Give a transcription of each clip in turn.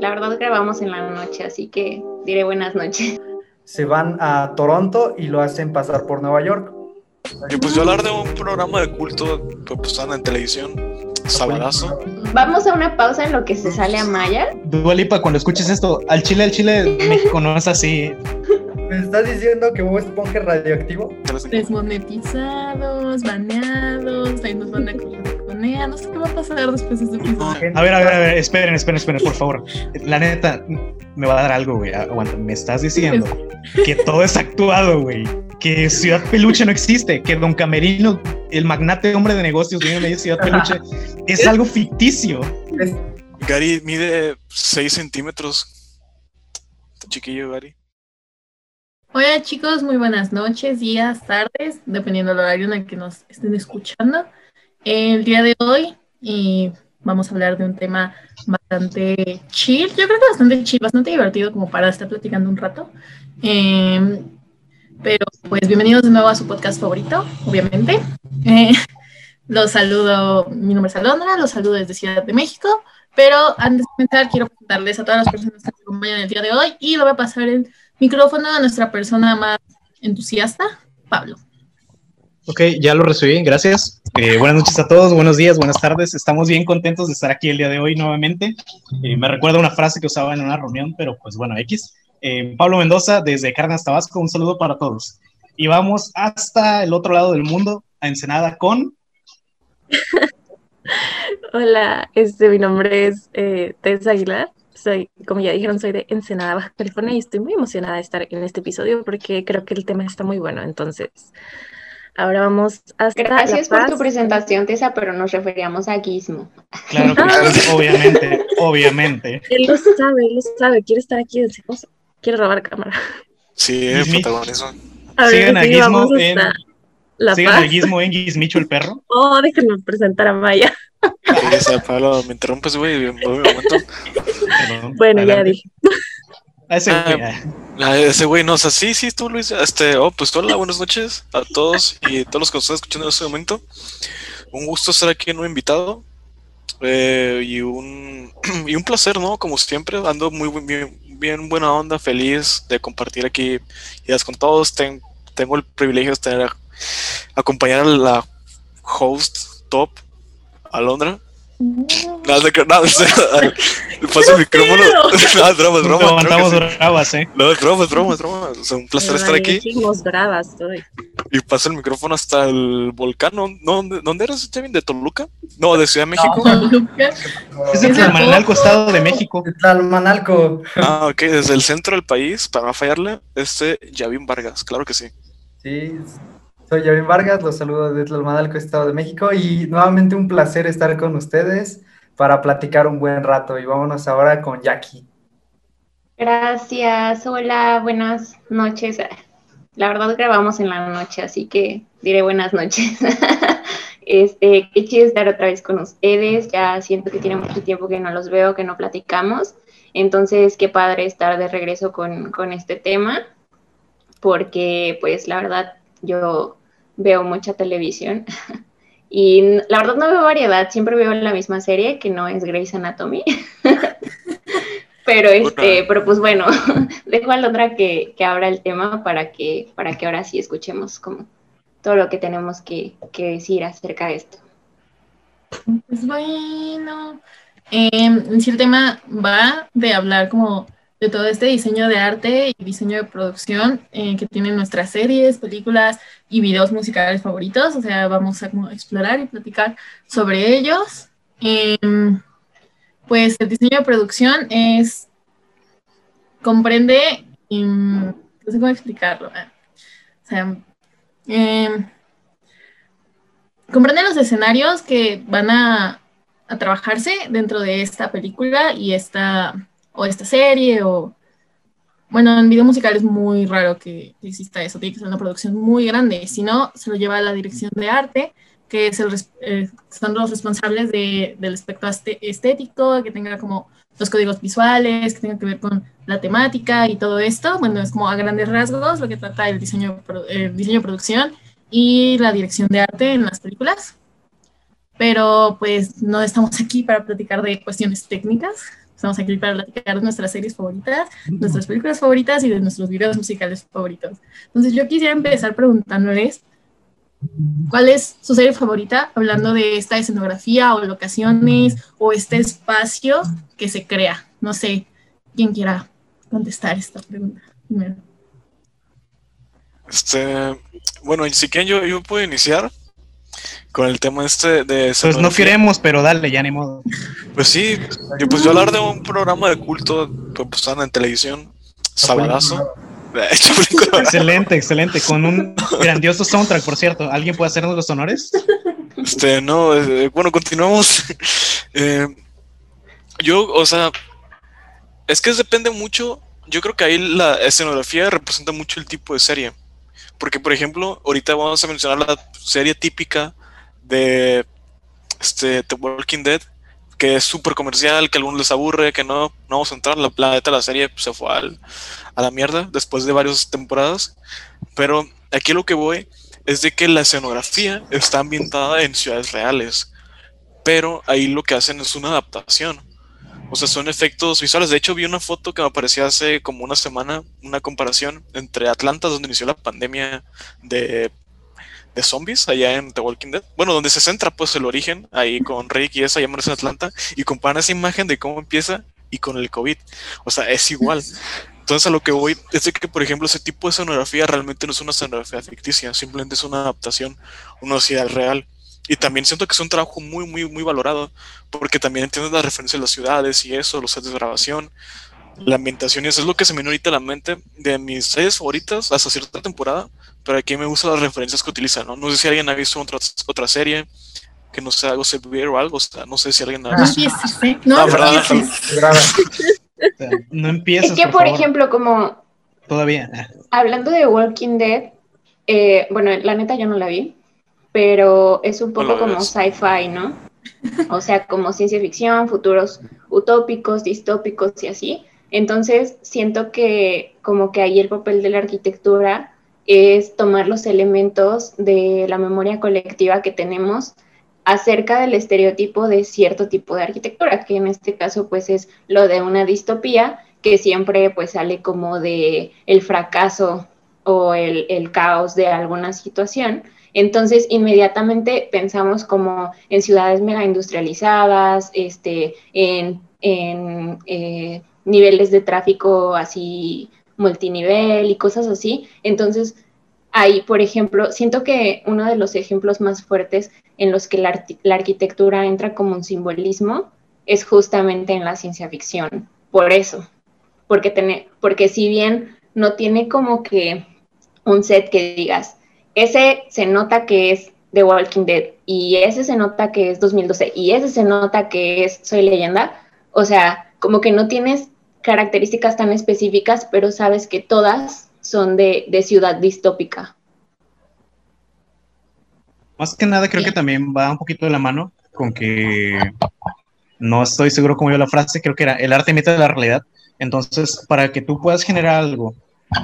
La verdad grabamos en la noche, así que diré buenas noches. Se van a Toronto y lo hacen pasar por Nueva York. Y pues yo hablar de un programa de culto que pues en televisión, sabadazo. Vamos a una pausa en lo que se sale a Maya. Dualipa, cuando escuches esto, al Chile, al Chile, México no es así. ¿Me estás diciendo que Bob Esponja es radioactivo? Desmonetizados, baneados, ahí nos van a no sé qué va a pasar después de este episodio. A ver, a ver, a ver, esperen, esperen, esperen, por favor. La neta, me va a dar algo, güey. Aguanta, me estás diciendo que todo es actuado, güey. Que Ciudad Peluche no existe, que Don Camerino, el magnate hombre de negocios, viene de Ciudad Peluche, es algo ficticio. Gary mide 6 centímetros. Chiquillo, Gary. Hola chicos, muy buenas noches, días, tardes, dependiendo del horario en el que nos estén escuchando. El día de hoy y vamos a hablar de un tema bastante chill, yo creo que bastante chill, bastante divertido como para estar platicando un rato. Em, pero pues bienvenidos de nuevo a su podcast favorito, obviamente. Eh, los saludo, mi nombre es Alondra, los saludo desde Ciudad de México, pero antes de comenzar quiero presentarles a todas las personas que nos acompañan el día de hoy y lo voy a pasar el micrófono a nuestra persona más entusiasta, Pablo. Ok, ya lo recibí, gracias. Eh, buenas noches a todos, buenos días, buenas tardes. Estamos bien contentos de estar aquí el día de hoy nuevamente. Eh, me recuerda una frase que usaba en una reunión, pero pues bueno, X. Eh, Pablo Mendoza, desde Carnas, Tabasco, un saludo para todos. Y vamos hasta el otro lado del mundo, a Ensenada, con... Hola, este, mi nombre es Tess Aguilar soy, como ya dijeron, soy de Ensenada, Baja California y estoy muy emocionada de estar en este episodio porque creo que el tema está muy bueno. Entonces, ahora vamos hasta Gracias por tu presentación, Tessa, pero nos referíamos a Gizmo. Claro, obviamente, obviamente. Él lo sabe, él lo sabe, quiere estar aquí, quiere robar cámara. Sí, el protagonismo. Sigan a Gizmo en... Sigan a Gizmo en Gizmicho el perro. Oh, déjenme presentar a Maya. Pablo, me interrumpes, güey, Bueno, ya dije. Ese güey. Ah, ese güey, no, o sea, sí, sí, tú, Luis. Este, oh, pues hola, buenas noches a todos y todos los que nos están escuchando en este momento. Un gusto estar aquí en un invitado. Eh, y, un, y un placer, ¿no? Como siempre, ando muy bien, bien buena onda, feliz de compartir aquí ideas con todos. tengo el privilegio de tener acompañar a la host top Alondra. Nada, nada, le paso el micrófono. No, es broma, es broma. Levantamos bravas, eh. No, es broma, es broma, es broma. O sea, un placer estar aquí. bravas, estoy. Y paso el micrófono hasta el volcán. ¿No, ¿Dónde eres, Kevin? ¿De Toluca? No, de Ciudad de México. ¿Toluca? Es el Tlalmanalco, Estado de México. Tlalmanalco. Ah, ok, desde el centro del país, para no fallarle, este Yavin Vargas, claro que sí. Sí, soy Yavin Vargas, los saludo desde Tlalmanalco, Estado de México, y nuevamente un placer estar con ustedes para platicar un buen rato. Y vámonos ahora con Jackie. Gracias, hola, buenas noches. La verdad grabamos en la noche, así que diré buenas noches. este, qué chido estar otra vez con ustedes. Ya siento que tiene mucho tiempo que no los veo, que no platicamos. Entonces, qué padre estar de regreso con, con este tema, porque pues la verdad yo veo mucha televisión y la verdad no veo variedad, siempre veo la misma serie que no es Grey's Anatomy. pero este, pero pues bueno, dejo a Londra que, que abra el tema para que, para que ahora sí escuchemos como todo lo que tenemos que, que decir acerca de esto. Pues bueno, eh, si el tema va de hablar como de todo este diseño de arte y diseño de producción eh, que tienen nuestras series, películas y videos musicales favoritos. O sea, vamos a explorar y platicar sobre ellos. Em, pues el diseño de producción es, comprende, em, no sé cómo explicarlo. Eh, o sea, em, comprende los escenarios que van a, a trabajarse dentro de esta película y esta o esta serie, o... Bueno, en video musical es muy raro que exista eso, tiene que ser una producción muy grande, si no, se lo lleva a la dirección de arte, que es el, eh, son los responsables de, del aspecto estético, que tenga como los códigos visuales, que tenga que ver con la temática y todo esto. Bueno, es como a grandes rasgos lo que trata el diseño, el diseño producción y la dirección de arte en las películas. Pero pues no estamos aquí para platicar de cuestiones técnicas, Estamos aquí para platicar de nuestras series favoritas, nuestras películas favoritas y de nuestros videos musicales favoritos. Entonces yo quisiera empezar preguntándoles cuál es su serie favorita, hablando de esta escenografía o locaciones o este espacio que se crea. No sé quién quiera contestar esta pregunta primero. Este, bueno, si quieren yo, yo puedo iniciar con el tema este de... Pues no queremos, pero dale, ya ni modo. Pues sí, yo pues yo hablar de un programa de culto que pasaban en televisión, Sabadazo. Excelente, excelente. Con un grandioso soundtrack, por cierto. ¿Alguien puede hacernos los honores? Este, no, eh, bueno, continuamos. Eh, yo, o sea, es que depende mucho. Yo creo que ahí la escenografía representa mucho el tipo de serie. Porque, por ejemplo, ahorita vamos a mencionar la serie típica de este, The Walking Dead, que es súper comercial, que a algunos les aburre, que no, no vamos a entrar. La, la neta, la serie se fue al- a la mierda después de varias temporadas. Pero aquí lo que voy es de que la escenografía está ambientada en ciudades reales, pero ahí lo que hacen es una adaptación. O sea, son efectos visuales. De hecho, vi una foto que me apareció hace como una semana, una comparación entre Atlanta, donde inició la pandemia de, de zombies, allá en The Walking Dead. Bueno, donde se centra pues el origen, ahí con Rick y esa, en Atlanta, y comparan esa imagen de cómo empieza y con el COVID. O sea, es igual. Entonces a lo que voy es de que, por ejemplo, ese tipo de escenografía realmente no es una escenografía ficticia, simplemente es una adaptación una ciudad real. Y también siento que es un trabajo muy, muy, muy valorado, porque también entiendes las referencias de las ciudades y eso, los sets de grabación, la ambientación, y eso es lo que se me viene ahorita a la mente de mis series favoritas hasta cierta temporada, pero aquí me gustan las referencias que utilizan, ¿no? No sé si alguien ha visto otra, otra serie que no sea algo Severe o algo, o sea, no sé si alguien ha No visto. empieces, ¿eh? No Ah, empieces. Graba. O sea, no empieces, Es que, por ejemplo, como Todavía. Ah, hablando de Walking Dead, eh, bueno, la neta yo no la vi, pero es un poco como sci-fi, ¿no? O sea, como ciencia ficción, futuros utópicos, distópicos y así. Entonces, siento que como que ahí el papel de la arquitectura es tomar los elementos de la memoria colectiva que tenemos acerca del estereotipo de cierto tipo de arquitectura, que en este caso pues es lo de una distopía que siempre pues sale como de el fracaso o el, el caos de alguna situación. Entonces, inmediatamente pensamos como en ciudades mega industrializadas, este, en, eh, niveles de tráfico así multinivel y cosas así. Entonces, ahí, por ejemplo, siento que uno de los ejemplos más fuertes en los que la, arquitectura entra como un simbolismo es justamente en la ciencia ficción. Por eso, porque, tiene, porque si bien no tiene como que un set que digas, ese se nota que es The Walking Dead y ese se nota que es 2012 y ese se nota que es Soy leyenda, o sea, como que no tienes características tan específicas, pero sabes que todas son de, de ciudad distópica. Más que nada, creo Sí. que también va un poquito de la mano con que no estoy seguro cómo iba la frase, creo que era el arte imita la realidad. Entonces, para que tú puedas generar algo,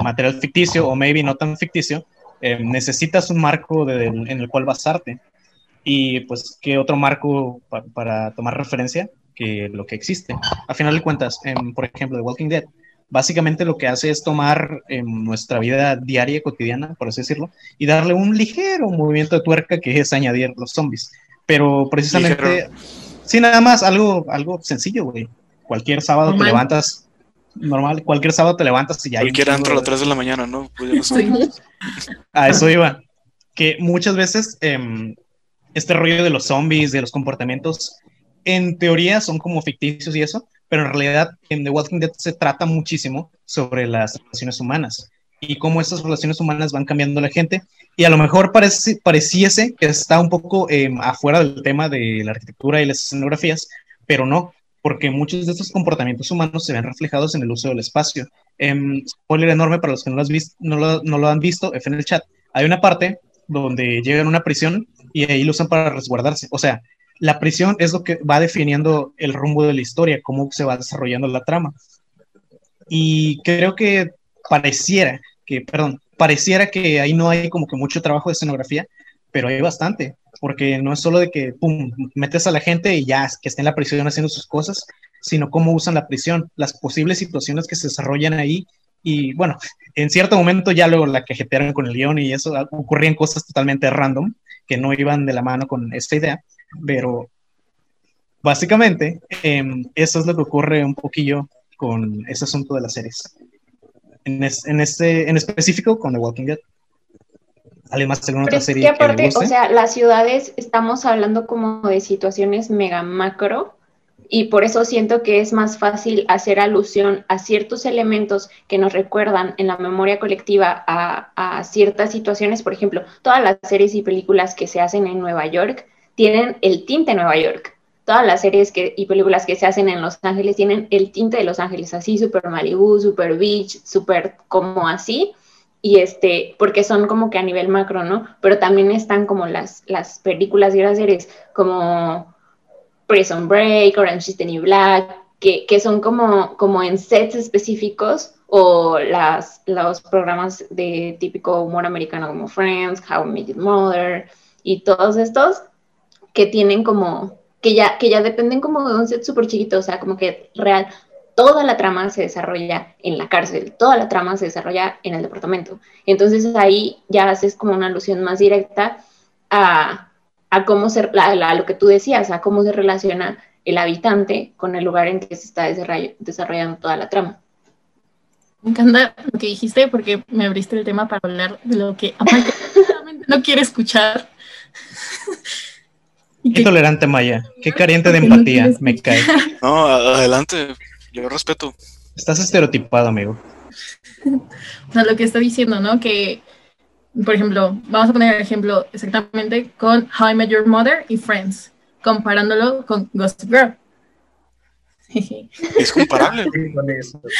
material ficticio o maybe no tan ficticio, eh, necesitas un marco de- en el cual basarte. Y pues, ¿qué otro marco pa- para tomar referencia que lo que existe? A final de cuentas, em, por ejemplo, The Walking Dead, básicamente lo que hace es tomar em, nuestra vida diaria, cotidiana, por así decirlo, y darle un ligero movimiento de tuerca que es añadir los zombies. Pero precisamente, Ligero. sí, nada más, algo, algo sencillo, güey. Cualquier sábado Normal. te levantas, normal, cualquier sábado te levantas y ya Cualquiera entra a las de- 3 de la mañana, ¿no? Pues ya no a eso iba. Que muchas veces em, este rollo de los zombies, de los comportamientos, en teoría son como ficticios y eso, pero en realidad en The Walking Dead se trata muchísimo sobre las relaciones humanas y cómo esas relaciones humanas van cambiando a la gente. Y a lo mejor parece, pareciese que está un poco em, afuera del tema de la arquitectura y las escenografías, pero no, porque muchos de estos comportamientos humanos se ven reflejados en el uso del espacio. Em, spoiler enorme para los que no lo, has vis- no lo- no lo han visto, F en el chat. Hay una parte donde llegan a una prisión y ahí lo usan para resguardarse. O sea, la prisión es lo que va definiendo el rumbo de la historia, cómo se va desarrollando la trama. Y creo que pareciera que, perdón, pareciera que ahí no hay como que mucho trabajo de escenografía, pero hay bastante, porque no es solo de que, pum, metes a la gente y ya, que esté en la prisión haciendo sus cosas, sino cómo usan la prisión, las posibles situaciones que se desarrollan ahí. Y bueno, en cierto momento ya luego la cajetearon con el guion y eso ah, ocurrían cosas totalmente random que no iban de la mano con esta idea, pero básicamente em, eso es lo que ocurre un poquillo con ese asunto de las series. En, en, este, en específico con The Walking Dead. Además, alguna otra serie que, aparte, o sea, las ciudades estamos hablando como de situaciones mega macro y por eso siento que es más fácil hacer alusión a ciertos elementos que nos recuerdan en la memoria colectiva a, ciertas situaciones. Por ejemplo, todas las series y películas que se hacen en Nueva York tienen el tinte Nueva York. Todas las series que, y películas que se hacen en Los Ángeles tienen el tinte de Los Ángeles, así, super Malibu, super beach, super como así y este, porque son como que a nivel macro, ¿no? Pero también están como las, las películas y las series como Prison Break, Orange is the New Black, que, que son como, como en sets específicos o las, los programas de típico humor americano como Friends, How I Met Your Mother y todos estos que tienen como, que ya, que ya dependen como de un set súper chiquito, o sea, como que real, toda la trama se desarrolla en la cárcel, toda la trama se desarrolla en el departamento. Entonces ahí ya haces como una alusión más directa a, a cómo se, a, lo que tú decías, a cómo se relaciona el habitante con el lugar en que se está desarrollando toda la trama. Me encanta lo que dijiste porque me abriste el tema para hablar de lo que no quiere escuchar. Qué tolerante Maya, qué carente de empatía, me cae. No, adelante, yo respeto. Estás estereotipado, amigo. o sea, lo que está diciendo, ¿no? Que, por ejemplo, vamos a poner el ejemplo exactamente con How I Met Your Mother y Friends, comparándolo con Gossip Girl. Es comparable.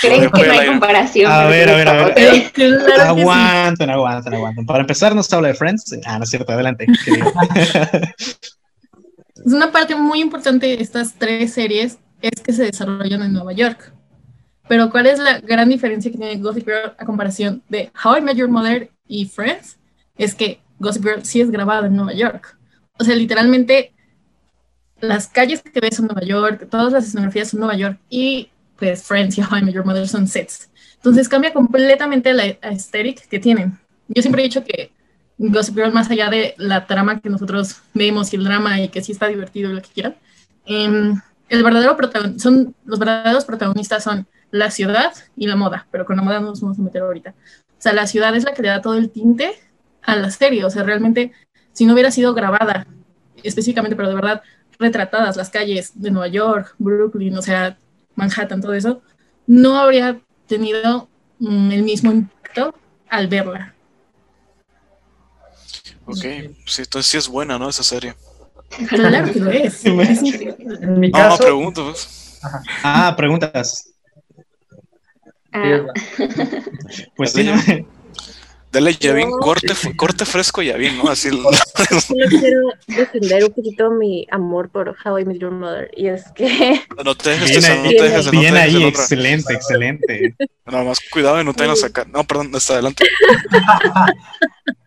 ¿Creen que no hay comparación? A ver, a ver, a ver. Claro aguanten, aguanten, aguanten. Para empezar, nos habla de Friends. Ah, no es cierto, adelante. es una parte muy importante de estas tres series es que se desarrollan en Nueva York. Pero ¿cuál es la gran diferencia que tiene Gossip Girl a comparación de How I Met Your Mother y Friends? Es que Gossip Girl sí es grabada en Nueva York. O sea, literalmente las calles que ves son Nueva York, todas las escenografías son Nueva York y pues Friends y How I Met Your Mother son sets. Entonces cambia completamente la aesthetic que tienen. Yo siempre he dicho que Gossip Girl, más allá de la trama que nosotros vemos y el drama y que sí está divertido y lo que quieran, eh, el verdadero son, los verdaderos protagonistas son la ciudad y la moda, pero con la moda no nos vamos a meter ahorita. O sea, la ciudad es la que le da todo el tinte a la serie, o sea, realmente, si no hubiera sido grabada específicamente, pero de verdad retratadas las calles de Nueva York, Brooklyn, o sea, Manhattan, todo eso, no habría tenido mm, el mismo impacto al verla. Ok, sí, entonces sí es buena, ¿no? Esa serie. Claro que lo es. En mi caso. No, preguntas. Ah, preguntas. Ah. Pues sí, ¿no? Dale ya bien, corte, corte fresco ya bien, ¿no? Así. Solo quiero defender un poquito mi amor por How I Met Your Mother. Y es que. No te dejes de no te dejes Bien ahí, excelente, excelente. Nada más cuidado y no te vayan a sacar. No, perdón, está adelante.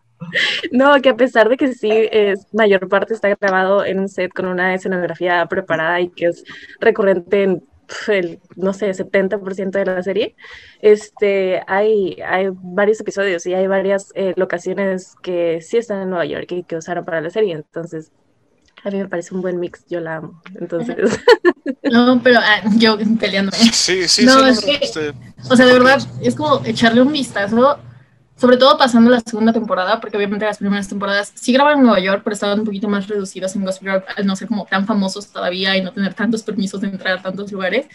No, que a pesar de que sí, es, mayor parte está grabado en un set con una escenografía preparada y que es recurrente en el, no sé, 70% de la serie, este, hay, hay varios episodios y hay varias eh, locaciones que sí están en Nueva York y que usaron para la serie, entonces a mí me parece un buen mix, yo la amo, entonces... No, pero ah, yo peleando. Sí, sí, no, sí. Es que, este, o sea, de verdad, es como echarle un vistazo sobre todo pasando la segunda temporada, porque obviamente las primeras temporadas sí grabaron en Nueva York, pero estaban un poquito más reducidos en Gossip Girl al no ser como tan famosos todavía y no tener tantos permisos de entrar a tantos lugares.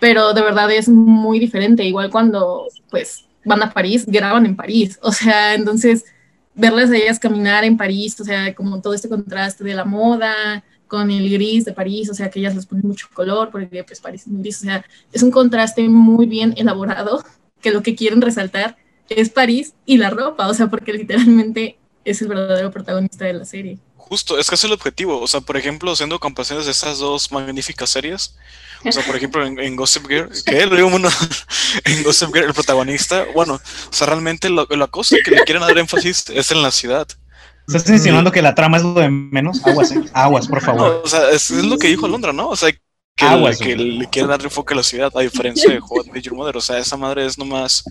Pero de verdad es muy diferente, igual cuando pues van a París, graban en París, o sea, entonces verlas a ellas caminar en París, o sea, como todo este contraste de la moda con el gris de París, o sea, que ellas les ponen mucho color, porque pues París es gris, o sea, es un contraste muy bien elaborado, que lo que quieren resaltar es París y la ropa, o sea, porque literalmente es el verdadero protagonista de la serie. Justo, es que es el objetivo. O sea, por ejemplo, haciendo comparaciones de estas dos magníficas series. O sea, por ejemplo, en, Gossip Girl, que en Gossip Girl, el protagonista, bueno, o sea, realmente la cosa que le quieren dar énfasis es en la ciudad. ¿Estás insinuando que la trama es lo de menos? Aguas, eh. aguas, por favor. o sea, es, es, lo que dijo Alondra, ¿no? O sea, que, Aguas, que le quiere dar enfoque a la ciudad, a diferencia de Met Your Mother. O sea, esa madre es nomás.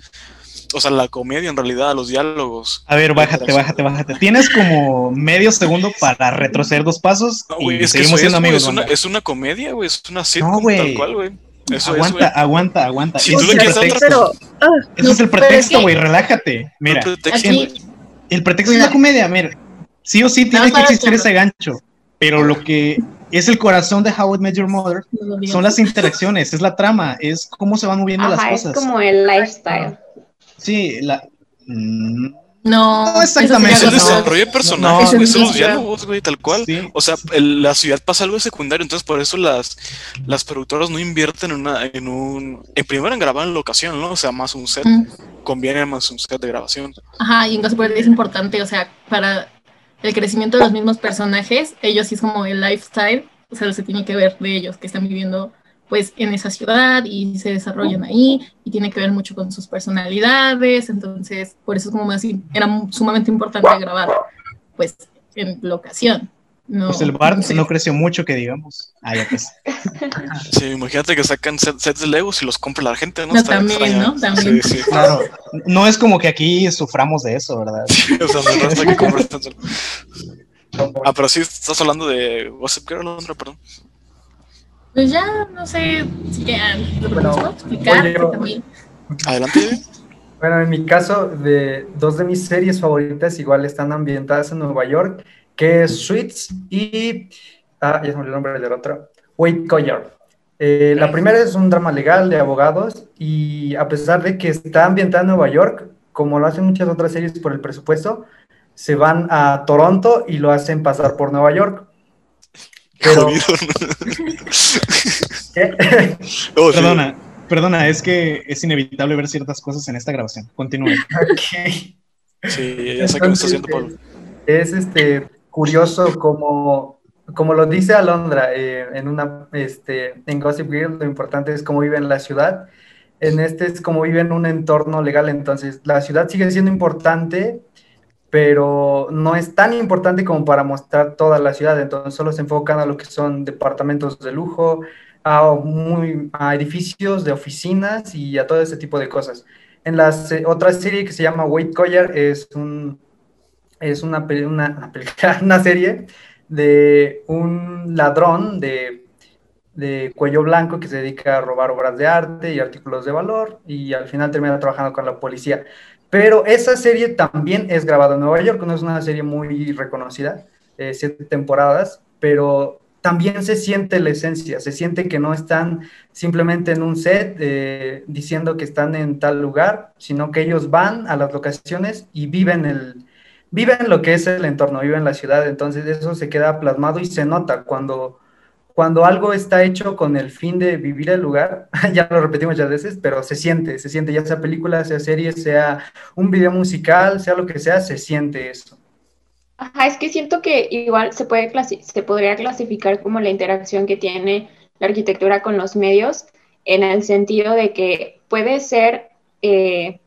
O sea, la comedia en realidad, los diálogos. A ver, bájate, bájate, bájate. Tienes como medio segundo para retroceder dos pasos No, y es seguimos eso siendo amigos. es, una, banda. es una comedia, güey. Es una sitcom No, tal cual, güey. Eso aguanta, es, aguanta, aguanta. Si Ese tú es el. Pero, ah, Ese es el pretexto, güey, relájate. Mira, güey. el pretexto es la comedia, mira. Sí o sí tiene que existir ese gancho. Pero lo que es el corazón de How I Met Your Mother son las interacciones, es la trama, es cómo se van moviendo las Ajá, es cosas. como el lifestyle. Sí, la. Mm, No, No, exactamente. Es el eso sería No, desarrollo de personajes, no, güey, son los no. diálogos, güey, tal cual. sí. O sea, el- la ciudad pasa algo secundario, entonces por eso las, las productoras no invierten en una, en un, en primero en grabar en locación, ¿no? O sea, más un set, Mm. conviene más un set de grabación. Ajá, y en Gossip Girl es importante, o sea, para el crecimiento de los mismos personajes, ellos sí es como el lifestyle, o sea, se tiene que ver de ellos que están viviendo pues en esa ciudad y se desarrollan ahí y tiene que ver mucho con sus personalidades, entonces por eso es como más, era sumamente importante grabar pues en locación. No, Pues el entonces- no creció mucho, que digamos. Ah, ya pues. Sí, imagínate que sacan set- sets de Legos y los compra la gente, ¿no? No, también. ¿no? También. Sí, sí. Claro. No es como que aquí suframos de eso, ¿verdad? o sea, no está que compras tan solo. Ah, pero sí, estás hablando de Gossip Girl, Alondra, perdón. Pues ya, no sé si ya lo Bueno, explicar oye, también. Adelante. Bueno, en mi caso, de dos de mis series favoritas igual están ambientadas en Nueva York, que es Suits y, ah, ya se me olvidó el nombre del otro, Wade Collier. Eh, la primera es un drama legal de abogados y a pesar de que está ambientada en Nueva York, como lo hacen muchas otras series por el presupuesto, se van a Toronto y lo hacen pasar por Nueva York. Pero, Jodido. ¿qué? Oh, sí. Perdona, perdona, es que es inevitable ver ciertas cosas en esta grabación. Continúe. Ok. Sí, ya sé que me está haciendo Pablo. Es este curioso como, como lo dice Alondra eh, en una este, en Gossip Girl, lo importante es cómo vive en la ciudad. En este es cómo vive en un entorno legal, entonces la ciudad sigue siendo importante, pero no es tan importante como para mostrar toda la ciudad, entonces solo se enfocan a lo que son departamentos de lujo, a, edificios de oficinas y a todo ese tipo de cosas. En la otra serie que se llama Wade Collier es un es una, una, una serie de un ladrón de, de cuello blanco que se dedica a robar obras de arte y artículos de valor y al final termina trabajando con la policía. Pero esa serie también es grabada en Nueva York, no es una serie muy reconocida, eh, siete temporadas, pero también se siente la esencia, se siente que no están simplemente en un set eh, diciendo que están en tal lugar, sino que ellos van a las locaciones y viven el, viven lo que es el entorno, viven la ciudad, entonces eso se queda plasmado y se nota cuando, cuando algo está hecho con el fin de vivir el lugar, ya lo repetí muchas veces, pero se siente, se siente, ya sea película, sea serie, sea un video musical, sea lo que sea, se siente eso. Ajá, es que siento que igual se puede se podría clasificar como la interacción que tiene la arquitectura con los medios, en el sentido de que puede ser eh,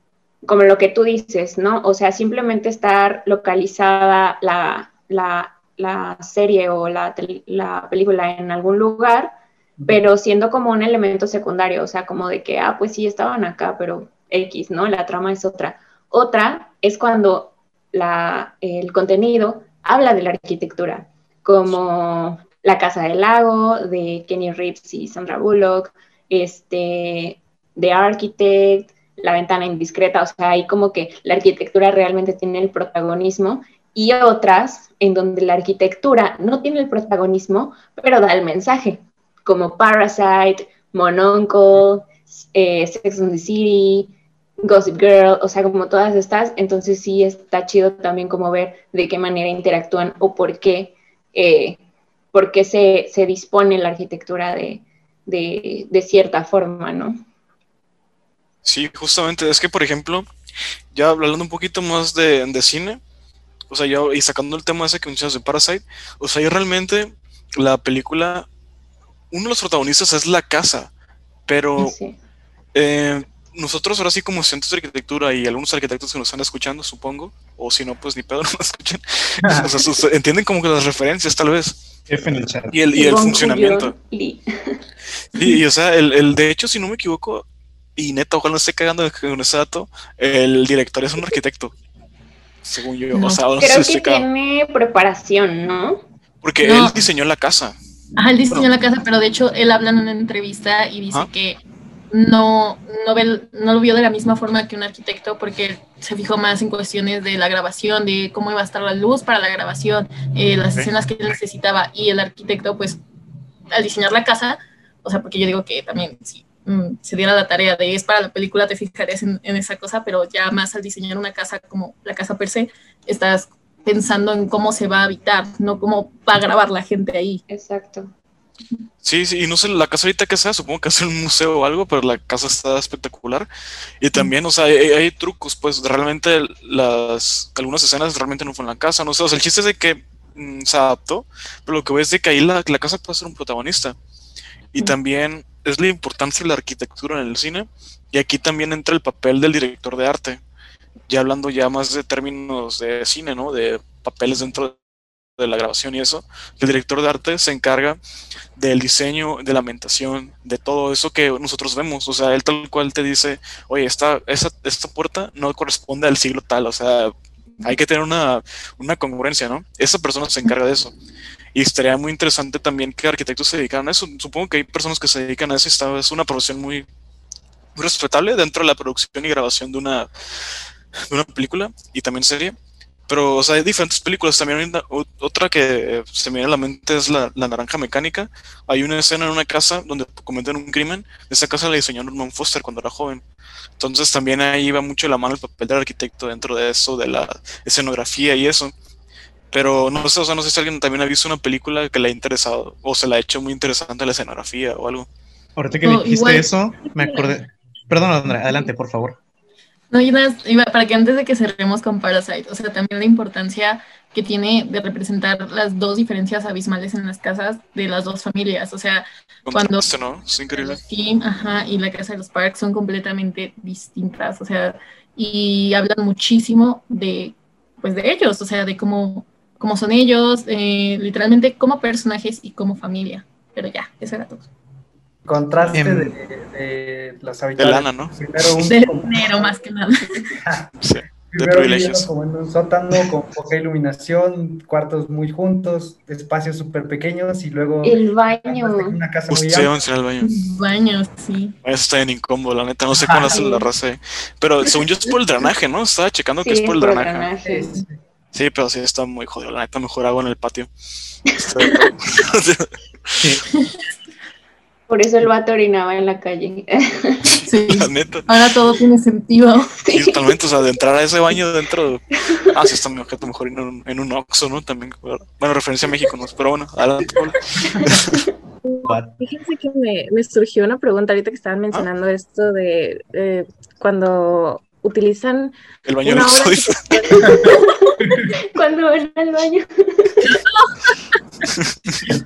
como lo que tú dices, ¿no? O sea, simplemente estar localizada la, la, la serie o la, la película en algún lugar, pero siendo como un elemento secundario, o sea, como de que, ah, pues sí, estaban acá, pero X, ¿no? La trama es otra. Otra es cuando la, el contenido habla de la arquitectura, como La Casa del Lago, de Kenny Reeves y Sandra Bullock, este, The Architect, La Ventana Indiscreta, o sea, ahí como que la arquitectura realmente tiene el protagonismo, y otras en donde la arquitectura no tiene el protagonismo, pero da el mensaje, como Parasite, Mononcle, eh, Sex and the City, Gossip Girl, o sea, como todas estas, entonces sí está chido también como ver de qué manera interactúan o por qué, eh, por qué se, se dispone la arquitectura de, de, de cierta forma, ¿no? Sí, justamente, es que por ejemplo, ya hablando un poquito más de, de cine, o sea, yo, y sacando el tema ese que mencionas de Parasite, o sea, yo realmente la película, uno de los protagonistas es la casa, pero Sí. eh, nosotros ahora sí como estudiantes de arquitectura y algunos arquitectos que nos están escuchando, supongo, o si no, pues ni pedo no nos escuchan, o sea, sus- entienden como que las referencias tal vez, F en el chat. y el, y el funcionamiento. Y, o sea, el, el, de hecho, si no me equivoco, y neta, ojalá no esté cagando con ese dato, el director es un arquitecto. Según yo. No. O sea, no sé Creo que tiene preparación, ¿no? Porque No. él diseñó la casa. Ajá, él diseñó la casa, pero de hecho él habla en una entrevista y dice que no, no, ve- no lo vio de la misma forma que un arquitecto porque se fijó más en cuestiones de la grabación, de cómo iba a estar la luz para la grabación, eh, las escenas que él necesitaba y el arquitecto pues al diseñar la casa, o sea, porque yo digo que también si mm, se diera la tarea de es para la película te fijarías en, en esa cosa, pero ya más al diseñar una casa como la casa per se, estás pensando en cómo se va a habitar, no cómo va a grabar la gente ahí. Exacto. Sí, sí, y no sé, la casa ahorita que sea, supongo que es un museo o algo, pero la casa está espectacular. Y también, o sea, hay, hay trucos, pues realmente las, algunas escenas realmente no fue en la casa, no sé, o sea, el chiste es de que mm, se adaptó, pero lo que voy es de que ahí la, la casa puede ser un protagonista. Y también es la importancia de la arquitectura en el cine, y aquí también entra el papel del director de arte, ya hablando ya más de términos de cine, ¿no? De papeles dentro de la grabación y eso. El director de arte se encarga del diseño, de la ambientación, de todo eso que nosotros vemos. O sea, él tal cual te dice, oye, esta, esa, esta puerta no corresponde al siglo tal. O sea, hay que tener una, una congruencia, ¿no? Esa persona se encarga de eso. Y estaría muy interesante también que arquitectos se dedicaran a eso. Supongo que hay personas que se dedican a eso y está, es una profesión muy, respetable dentro de la producción y grabación de una, de una película y también serie. Pero, o sea, hay diferentes películas. También otra que se me viene a la mente es la, la Naranja Mecánica. Hay una escena en una casa donde cometen un crimen. Esa casa la diseñó Norman Foster cuando era joven. Entonces también ahí va mucho la mano el papel del arquitecto dentro de eso, de la escenografía y eso. Pero no sé, o sea, no sé si alguien también ha visto una película que le ha interesado o se le ha hecho muy interesante la escenografía o algo. Ahorita que No, me dijiste igual- eso, me acordé. Perdón, Andrea, adelante, por favor. No, y nada, iba- para que antes de que cerremos con Parasite, o sea, también la importancia que tiene de representar las dos diferencias abismales en las casas de las dos familias, o sea, Cuando- ¿no? Es increíble. ajá, y la casa de los Parks son completamente distintas, o sea, y hablan muchísimo de, pues, de ellos, o sea, de cómo, cómo son ellos, eh, literalmente como personajes y como familia. Pero ya, eso era todo. Contraste Em, de, de las De habitaciones. lana, ¿no? Primero, un, De dinero más que nada. Sí. primero privilegios. viviendo como en un sótano con poca iluminación, cuartos muy juntos, espacios súper pequeños y luego El baño. una casa muy a amplia. mencionar el baño. Baños, sí. Eso está bien incómodo, la neta. No sé cómo hace la raza. Pero según yo es por el drenaje, ¿no? Estaba checando que Sí, es por el por el drenaje. drenaje. Sí, pero sí está muy jodido. La neta, mejor hago en el patio. Sí. Por eso el vato orinaba en la calle. Sí. la neta. Ahora todo tiene sentido. Sí, totalmente. O sea, de entrar a ese baño dentro. Ah, sí, está mi objeto mejor en un, en un Oxxo, ¿no? También. Bueno, referencia a México, ¿no? Pero bueno, adelante? Fíjense que me, me surgió una pregunta ahorita que estaban mencionando esto de eh, cuando utilizan El baño soy. Cuando van al baño.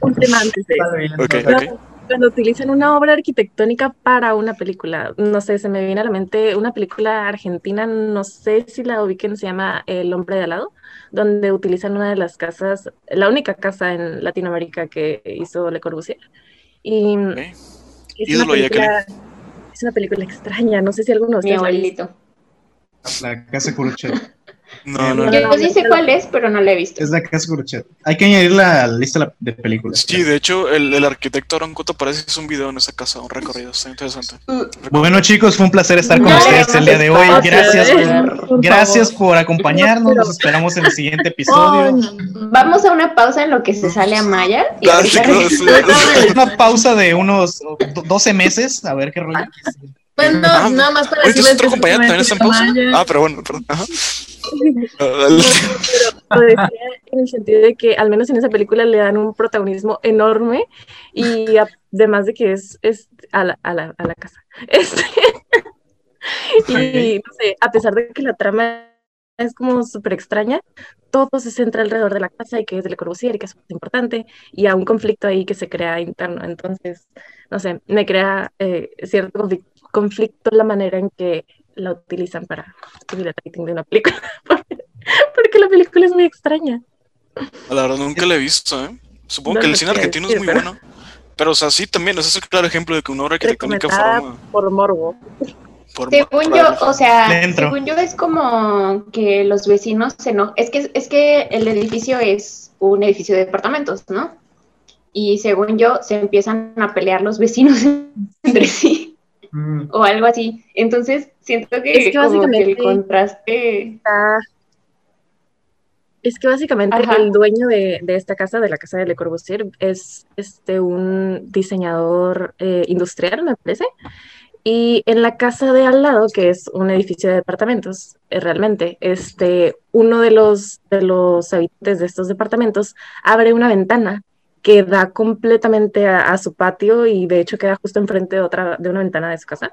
un tema antes de cuando utilizan una obra arquitectónica para una película. No sé, se me viene a la mente una película argentina, no sé si la ubiquen, se llama El hombre de al lado, donde utilizan una de las casas, la única casa en Latinoamérica que hizo Le Corbusier. Y Ok. es, una película, es una película extraña, no sé si alguno de Mi ustedes visto. abuelito. La casa Curuchet. No, no, no. Yo sí sé cuál es, pero no la he visto. Es la casa Curuchet. Hay que añadirla a la lista de películas. Sí, de hecho, el, el arquitecto Aaron Cotto parece que hizo un video en esa casa, un recorrido. Está interesante. Bueno, chicos, fue un placer estar con No, ustedes el día de hoy. no, Gracias, no, por gracias por acompañarnos. Nos esperamos en el siguiente episodio. No. Vamos a una pausa en lo que se sale a Maya. Y claro, sí. Una pausa de unos do- 12 meses, a ver qué rollo. Bueno, Ah, nada más para decirles ¿entonces otro que compañero también está en pausa? Maya- Ah, pero bueno, perdón. Ajá. Adelante. Lo decía en el sentido de que al menos en esa película le dan un protagonismo enorme y además de que es, es a, la, a, la, a la casa. Este, y no sé, a pesar de que la trama es como súper extraña, todo se centra alrededor de la casa y que es de Le Corbusier y que es muy importante y a un conflicto ahí que se crea interno. Entonces, no sé, me crea eh, cierto conflic- conflicto la manera en que la utilizan para subir el rating de una película. Porque la película es muy extraña. La verdad, nunca la he visto, ¿eh? Supongo No que el cine argentino es muy pero- bueno. Pero, o sea, sí también, ese es el claro ejemplo de que una obra arquitectónica forma, por morbo. forma- Según yo, o sea, según yo es como que los vecinos se enojan. Es que, es que el edificio es un edificio de departamentos, ¿no? Y según yo, se empiezan a pelear los vecinos entre sí Mm, o algo así. Entonces, siento que, Es que como que el básicamente- contraste... Es que básicamente Ajá. el dueño de, de esta casa, de la casa de Le Corbusier, es este, un diseñador eh, industrial, me parece. Y en la casa de al lado, que es un edificio de departamentos, eh, realmente, este, uno de los, de los habitantes de estos departamentos abre una ventana que da completamente a, a su patio y de hecho queda justo enfrente de, otra, de una ventana de su casa.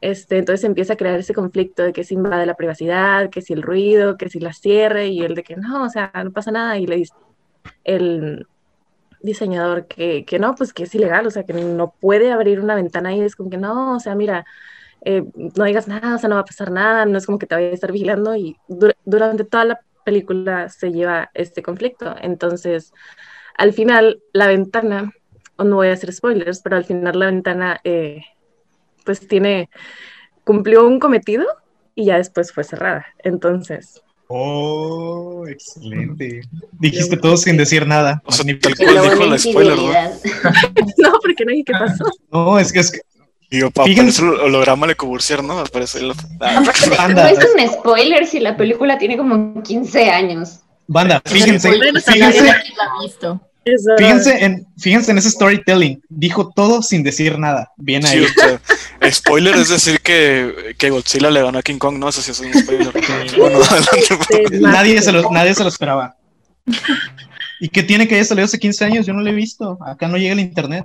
Este, entonces empieza a crear ese conflicto de que se invade la privacidad, que si el ruido, que si la cierre y el de que no, o sea, no pasa nada y le dice el diseñador que, que no, pues que es ilegal, o sea, que no puede abrir una ventana y es como que no, o sea, mira, eh, no digas nada, o sea, no va a pasar nada, no es como que te vaya a estar vigilando y dur- durante toda la película se lleva este conflicto. Entonces, al final, la ventana, o no voy a hacer spoilers, pero al final la ventana, eh, pues tiene, cumplió un cometido y ya después fue cerrada. Entonces, Oh, excelente. Dijiste todo sin decir nada. O sea, Magnífico. tal cual dijo la spoiler, ¿no? no, porque no dije qué pasó. No, es que es que. Digo, Fíjense- aparecer el holograma Le Corbusier, ¿no? Aparece el... Ah, No Banda, es un spoiler si la película tiene como 15 años. Banda, fíjense, si fíjense, en, fíjense en ese storytelling. Dijo todo sin decir nada. Bien sí, ahí. o sea, spoiler es decir que, que Godzilla le ganó a King Kong, ¿no? Eso sí es un spoiler. bueno, Nadie se, lo, nadie se lo esperaba. ¿Y qué tiene que haya salido hace 15 años? Yo no lo he visto. Acá no llega el internet.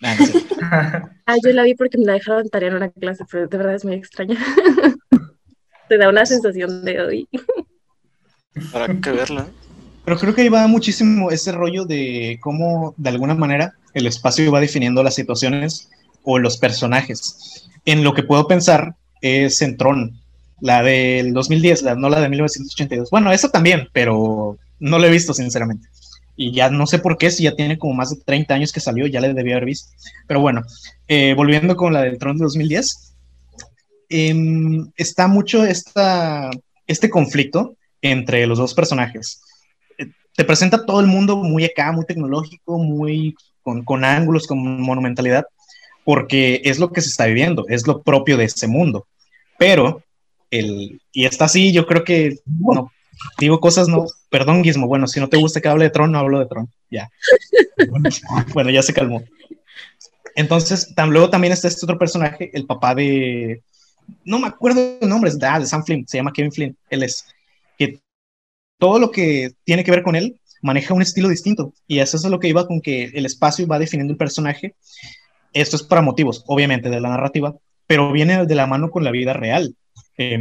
Sé. Ah, yo la vi porque me la dejaron tarea en una clase, pero de verdad es muy extraña. Te da una sensación de hoy. Para que verla. Pero creo que ahí va muchísimo ese rollo de cómo, de alguna manera, el espacio va definiendo las situaciones o los personajes. En lo que puedo pensar es en Tron, la del 2010, la, no la de 1982. Bueno, esa también, pero no la he visto, sinceramente. Y ya no sé por qué, si ya tiene como más de 30 años que salió, ya la debía haber visto. Pero bueno, eh, volviendo con la del Tron de 2010, em, está mucho esta, este conflicto entre los dos personajes te presenta todo el mundo muy acá, muy tecnológico, muy con, con ángulos, con monumentalidad, porque es lo que se está viviendo, es lo propio de ese mundo. Pero, el, y está así, yo creo que, no, digo cosas, no, perdón, Gizmo, bueno, si no te gusta que hable de Tron, no hablo de Tron, ya. bueno, ya se calmó. Entonces, tam, luego también está este otro personaje, el papá de, no me acuerdo el nombre, es de, ah, de Sam Flynn, se llama Kevin Flynn, él es, todo lo que tiene que ver con él maneja un estilo distinto. Y eso es lo que iba con que el espacio va definiendo el personaje. Esto es para motivos, obviamente, de la narrativa, pero viene de la mano con la vida real. Eh,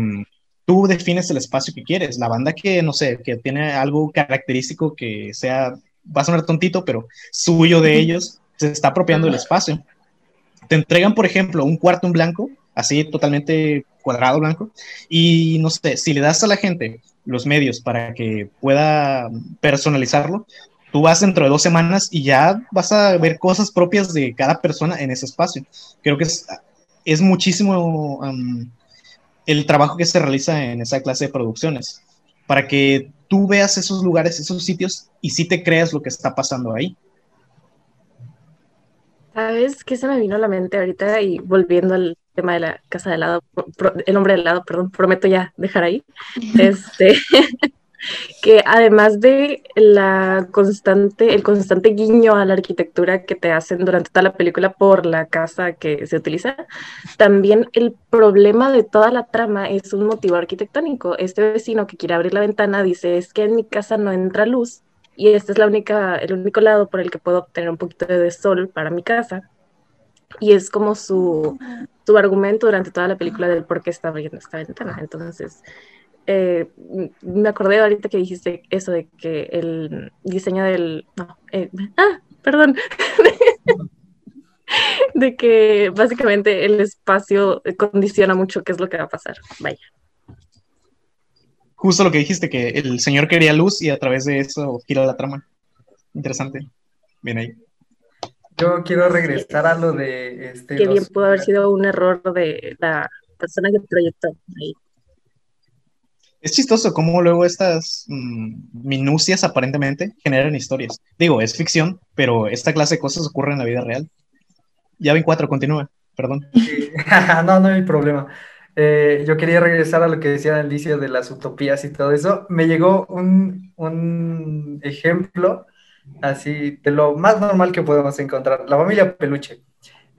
tú defines el espacio que quieres. La banda que, no sé, que tiene algo característico que sea, va a sonar tontito, pero suyo de ellos, se está apropiando del espacio. Te entregan, por ejemplo, un cuarto en blanco, así totalmente cuadrado blanco, y no sé, si le das a la gente los medios para que pueda personalizarlo, tú vas dentro de dos semanas y ya vas a ver cosas propias de cada persona en ese espacio. Creo que es, es muchísimo el trabajo que se realiza en esa clase de producciones, para que tú veas esos lugares, esos sitios y sí te creas lo que está pasando ahí. ¿Sabes qué se me vino a la mente ahorita? Y volviendo al tema de la casa de lado, pro, el hombre de lado, perdón, prometo ya dejar ahí. Este, que además de la constante, el constante guiño a la arquitectura que te hacen durante toda la película por la casa que se utiliza, también el problema de toda la trama es un motivo arquitectónico. Este vecino que quiere abrir la ventana dice, es que en mi casa no entra luz y este es la única, el único lado por el que puedo obtener un poquito de sol para mi casa. Y es como su, su argumento durante toda la película del por qué está abriendo esta ventana. Entonces, eh, me acordé ahorita que dijiste eso de que el diseño del... No, eh, ah, perdón. de que básicamente el espacio condiciona mucho qué es lo que va a pasar. Vaya justo lo que dijiste, que el señor quería luz y a través de eso gira la trama. Interesante. Bien ahí. Yo quiero regresar a lo de este. Que bien los- pudo haber sido un error de la persona que proyectó ahí. Es chistoso cómo luego estas mm, minucias aparentemente generan historias. Digo, es ficción, pero esta clase de cosas ocurren en la vida real. Ya ven cuatro, continúa, perdón. Sí. no, no hay problema. Eh, yo quería regresar a lo que decía Alicia de las utopías y todo eso. Me llegó un, un ejemplo así de lo más normal que podemos encontrar, la familia peluche.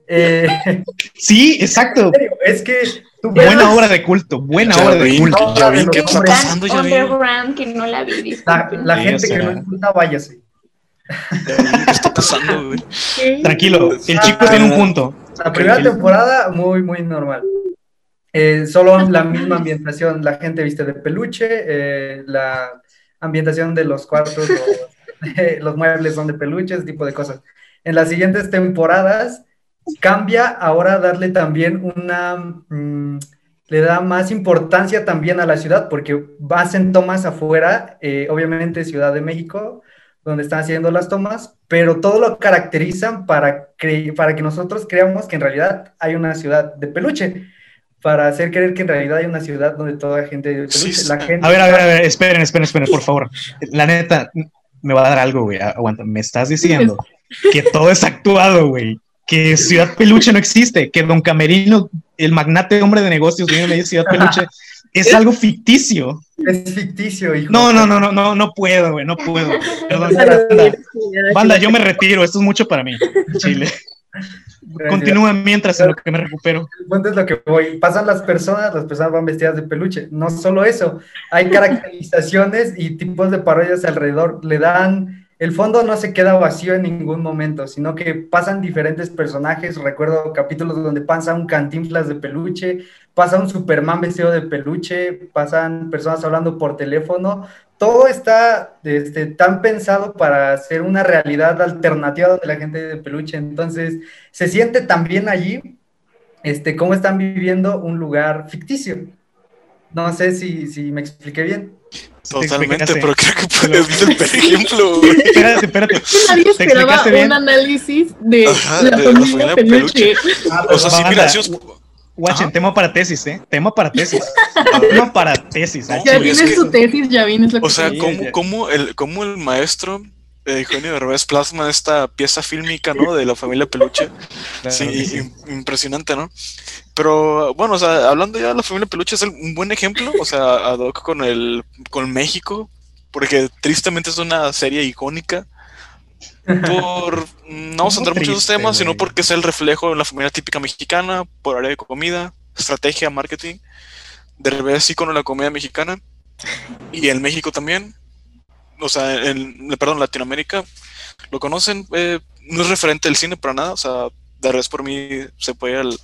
Eh, Sí, exacto. es que Buena obra de culto, buena Ya obra de culto. ya vi qué está pasando, ya vi. que no la vi, la, disculpen. la Sí, gente o que no insulta, váyase. ¿Qué está pasando, güey? Tranquilo, el chico tiene un punto. La primera temporada, muy, muy normal. Eh, solo la misma ambientación, la gente viste de peluche, eh, la ambientación de los cuartos, los, los muebles son de peluche, ese tipo de cosas. En las siguientes temporadas cambia ahora darle también una, mm, le da más importancia también a la ciudad porque hacen tomas afuera, eh, obviamente Ciudad de México, donde están haciendo las tomas, pero todo lo caracterizan para, cre- para que nosotros creamos que en realidad hay una ciudad de peluche, para hacer creer que en realidad hay una ciudad donde toda gente de peluche. Sí, sí. La gente A ver, a ver, a ver, esperen, esperen, esperen, por favor. La neta, me va a dar algo, güey. Aguanta, me estás diciendo que todo es actuado, güey. Que Ciudad Peluche no existe, que Don Camerino, el magnate hombre de negocios, viene de Ciudad Peluche, es algo ficticio. es ficticio, hijo. No, no, no, no, no, no puedo, güey, no puedo. Perdón, banda, yo me retiro, esto es mucho para mí. Chile. Continúa mientras en lo que me recupero. El punto es lo que voy. Pasan las personas, las personas van vestidas de peluche. No solo eso, hay caracterizaciones y tipos de parodias alrededor. Le dan. El fondo no se queda vacío en ningún momento, sino que pasan diferentes personajes. Recuerdo capítulos donde pasa un cantinflas de peluche, pasa un Superman vestido de peluche, pasan personas hablando por teléfono. Todo está este, tan pensado para hacer una realidad alternativa donde la gente de peluche. Entonces, se siente también allí este, cómo están viviendo un lugar ficticio. No sé si, si me expliqué bien. Totalmente, pero creo que puedes ver el ejemplo, güey. Espérate, espérate. Nadie ¿Te esperaba un análisis de Ajá, la de la familia familia peluche. O sea, sí, mira, sí os- Guachen, Ajá. tema para tesis, ¿eh? Tema para tesis. tema para tesis. No, al Ya chile. es tienes que- su tesis, ya vienes lo que O sea, ¿cómo, cómo el, cómo el maestro eh, Eugenio Derbez plasma esta pieza fílmica, ¿no? De la familia Peluche. Claro Sí, impresionante, ¿no? Pero bueno, o sea, hablando ya de la familia Peluche es un buen ejemplo, o sea, ad hoc con el con México, porque tristemente es una serie icónica. Por no vamos a Muy entrar mucho en esos triste, temas, sino porque es el reflejo de la familia típica mexicana, por área de comida, estrategia, marketing, Derbez icono de la comida mexicana, y en México también, o sea, en, perdón, Latinoamérica, lo conocen, eh, no es referente del cine para nada, o sea, Derbez por mí se puede ir al...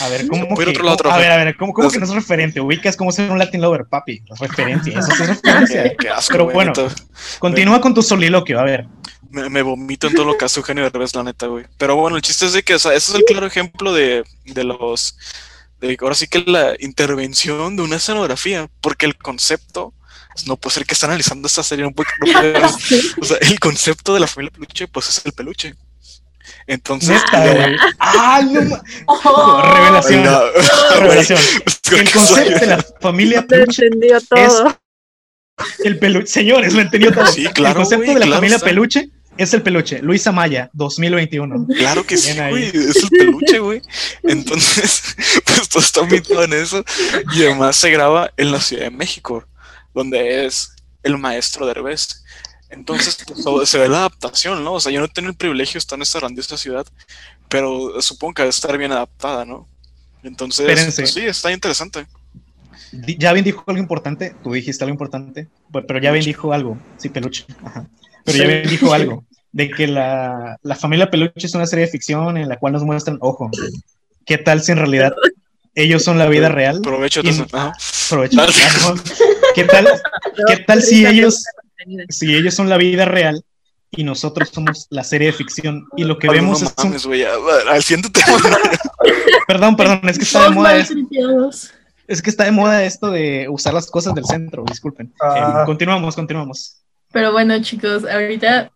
A ver, ¿cómo que, otro lado a ver, a ver, ¿cómo, cómo que no es referente? Ubicas cómo ser un Latin lover, papi. Referencia, eso sí es referencia. Qué asco, Pero güey, bueno. Continúa con tu soliloquio, a ver. Me, me vomito en todo lo que hace Eugenio Derbez, la neta, güey. Pero bueno, el chiste es de que, o sea, ese es el claro ejemplo de, de los... De, ahora sí que la intervención de una escenografía, porque el concepto... pues, No puede ser que está analizando esta serie, no puede, no puede- o sea, el concepto de la familia peluche, pues es el peluche. Entonces. ¡Ay, no Oh, Revelación. Güey, Revelación. es que El concepto de la familia peluche entendió todo. El peluche, señores, lo entendió todo. Sí, claro, el concepto güey, de la claro familia está. peluche es el peluche. Luisa Maya, 2021. Claro que sí, güey, es el peluche, güey. Entonces, pues todo está metido en eso. Y además se graba en la Ciudad de México, donde es el maestro Derbez. Entonces, pues, se ve la adaptación, ¿no? O sea, yo no tengo el privilegio de estar en esta grandiosa ciudad, pero supongo que debe estar bien adaptada, ¿no? Entonces, Espérense. pues, sí, está interesante. Di- Javin dijo algo importante. Tú dijiste algo importante. Pero pero Javin dijo algo. Sí, peluche. Ajá. Pero Javin dijo algo. De que la, la familia peluche es una serie de ficción en la cual nos muestran, ojo, ¿qué tal si en realidad ellos son la vida real? Provecho Y-. Provecho. ¿Qué tal, ¿Qué tal si ellos, si ellos son la vida real y nosotros somos la serie de ficción y lo que Pablo, vemos no es un- mames, al siguiente tema. Perdón, perdón, es que está de moda mal es, que está de moda esto de usar las cosas del centro, disculpen. Ah. Eh, continuamos, continuamos. Pero bueno, chicos, ahorita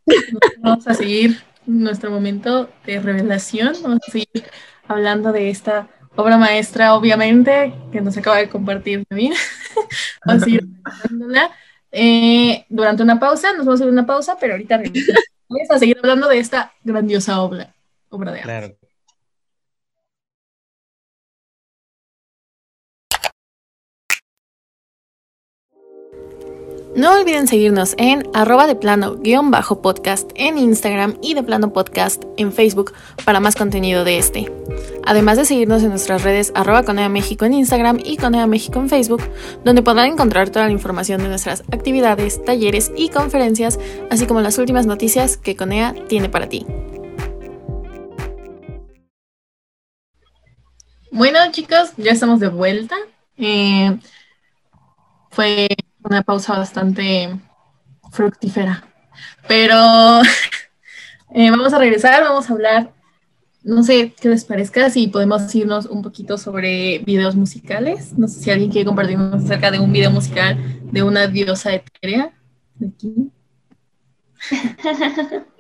vamos a seguir nuestro momento de revelación. Vamos a seguir hablando de esta obra maestra, obviamente, que nos acaba de compartir también. vamos a seguir eh, durante una pausa. Nos vamos a hacer una pausa, pero ahorita regresamos. Vamos a seguir hablando de esta grandiosa obra, obra de arte. Claro. No olviden seguirnos en arroba de plano guion bajo podcast en Instagram y de plano podcast en Facebook para más contenido de este. Además de seguirnos en nuestras redes arroba Conea México en Instagram y Conea México en Facebook, donde podrán encontrar toda la información de nuestras actividades, talleres y conferencias, así como las últimas noticias que Conea tiene para ti. Bueno chicos, ya estamos de vuelta. Eh, fue una pausa bastante fructífera. Pero eh, vamos a regresar, vamos a hablar, no sé qué les parezca, si podemos irnos un poquito sobre videos musicales. No sé si alguien quiere compartirnos acerca de un video musical de una diosa etérea. De aquí.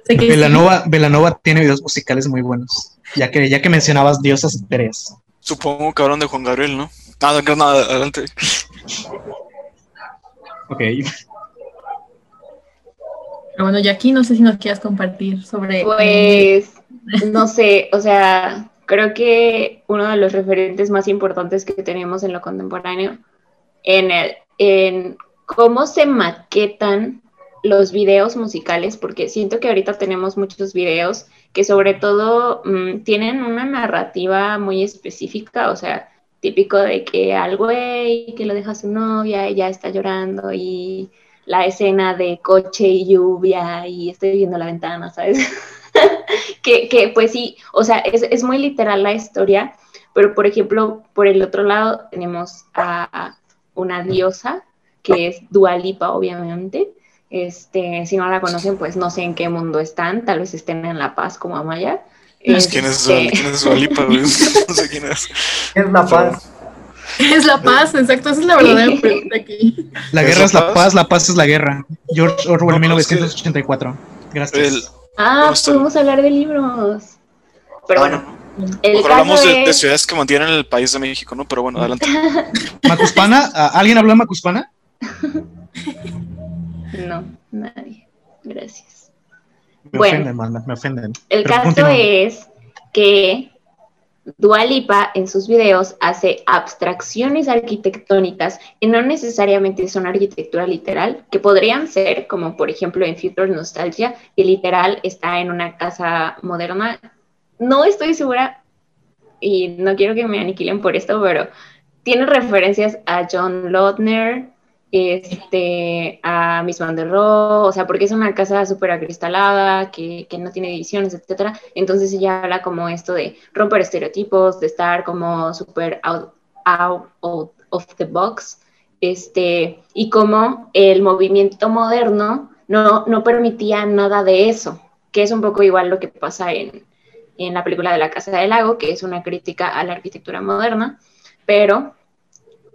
Velanova, tiene videos musicales muy buenos, ya que, ya que mencionabas diosas etéreas. Supongo que hablan de Juan Gabriel, ¿no? Nada, nada, adelante. Ok. Pero bueno, aquí no sé si nos quieras compartir sobre... Pues, no sé, o sea, creo que uno de los referentes más importantes que tenemos en lo contemporáneo, en, el, en cómo se maquetan los videos musicales, porque siento que ahorita tenemos muchos videos que sobre todo mm, tienen una narrativa muy específica, o sea, típico de que al güey que lo deja su novia ya está llorando y la escena de coche y lluvia y estoy viendo la ventana, ¿sabes? que, que, pues sí, o sea, es, es, muy literal la historia, pero por ejemplo, por el otro lado tenemos a una diosa que es Dualipa, obviamente. Este, si no la conocen, pues no sé en qué mundo están, tal vez estén en La Paz como Amaya. ¿Quién es. ¿quién es Dualipa? no sé quién es. Es La Paz. Es la paz, exacto, esa es la verdadera pregunta aquí. La guerra es la paz, la paz es la guerra. George Orwell, no, 1984. Gracias. El, ah, podemos hablar de libros. Pero bueno. El hablamos de, de, ciudades que mantienen el país de México, ¿no? Pero bueno, adelante. ¿Macuspana? ¿Alguien habló de Macuspana? No, nadie. Gracias. Me bueno, ofenden, me ofenden. El Pero caso continúa. es que Dualipa en sus videos hace abstracciones arquitectónicas que no necesariamente son arquitectura literal, que podrían ser, como por ejemplo en Future Nostalgia, que literal está en una casa moderna. No estoy segura y no quiero que me aniquilen por esto, pero tiene referencias a John Lautner, este, a Miss Van der Rohe, o sea, porque es una casa súper acristalada, que, que, no tiene divisiones, etcétera. Entonces ella habla como esto de romper estereotipos, de estar como súper out, out, out, of the box, este, y como el movimiento moderno no, no permitía nada de eso, que es un poco igual lo que pasa en, en la película de la Casa del Lago, que es una crítica a la arquitectura moderna, pero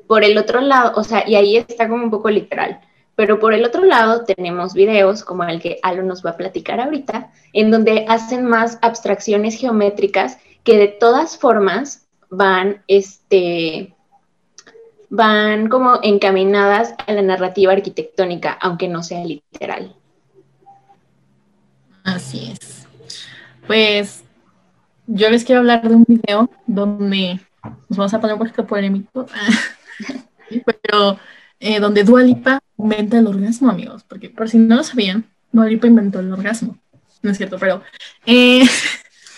por el otro lado, o sea, y ahí está como un poco literal, pero por el otro lado tenemos videos como el que Alo nos va a platicar ahorita, en donde hacen más abstracciones geométricas que de todas formas van, este, van como encaminadas a la narrativa arquitectónica, aunque no sea literal. Así es. Pues yo les quiero hablar de un video donde nos vamos a poner un poquito polémico. Pero eh, donde Dualipa inventa el orgasmo, amigos, porque por si no lo sabían, Dualipa inventó el orgasmo. No es cierto, pero, eh,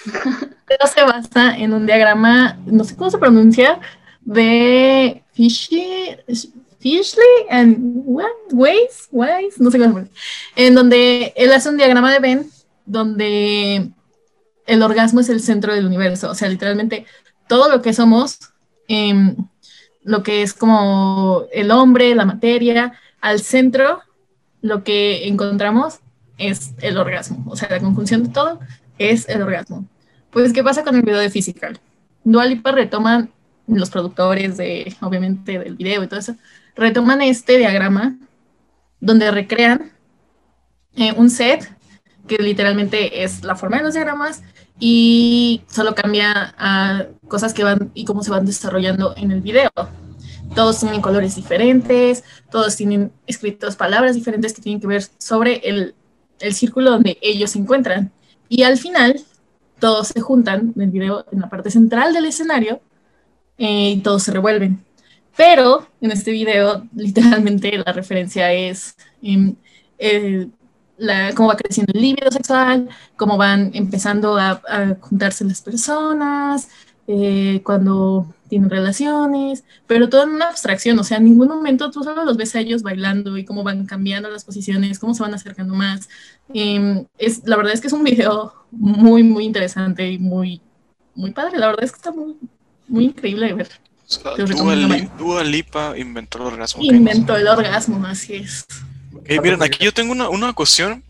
pero se basa en un diagrama, no sé cómo se pronuncia, de Fishy, Fishley and what? Ways, Ways, no sé cómo se pronuncia, en donde él hace un diagrama de Ben donde el orgasmo es el centro del universo, o sea, literalmente todo lo que somos eh, lo que es como el hombre, la materia, al centro lo que encontramos es el orgasmo, o sea, la conjunción de todo es el orgasmo. Pues, ¿qué pasa con el video de Physical? Dualipa retoman los productores de, obviamente, del video y todo eso, retoman este diagrama donde recrean eh, un set que literalmente es la forma de los diagramas y solo cambia a cosas que van y cómo se van desarrollando en el video. Todos tienen colores diferentes, todos tienen escritas palabras diferentes que tienen que ver sobre el, el círculo donde ellos se encuentran. Y al final, todos se juntan en el video en la parte central del escenario eh, y todos se revuelven. Pero en este video, literalmente, la referencia es em, cómo va creciendo el líbido sexual, cómo van empezando a, juntarse las personas, eh, cuando tienen relaciones, pero todo en una abstracción, o sea, en ningún momento tú solo los ves a ellos bailando y cómo van cambiando las posiciones, cómo se van acercando más. Em, es, la verdad es que es un video muy, muy interesante y muy, muy padre, la verdad es que está muy, muy increíble de ver. Dua, Lipa inventó el orgasmo. Inventó el orgasmo, así es. Miren, aquí yo tengo una, una cuestión.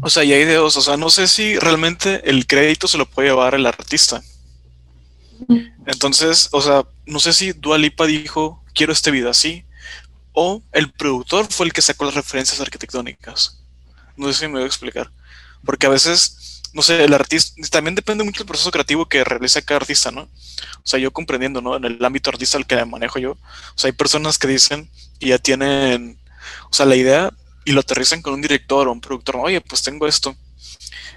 O sea, y hay dos. O sea, no sé si realmente el crédito se lo puede llevar el artista. Entonces, o sea, no sé si Dua Lipa dijo, quiero este video así, o el productor fue el que sacó las referencias arquitectónicas. No sé si me voy a explicar. Porque a veces, no sé, el artista, también depende mucho del proceso creativo que realiza cada artista, ¿no? O sea, yo comprendiendo, ¿no? En el ámbito artista al que manejo yo, o sea, hay personas que dicen y ya tienen, o sea, la idea y lo aterrizan con un director o un productor, oye, pues tengo esto.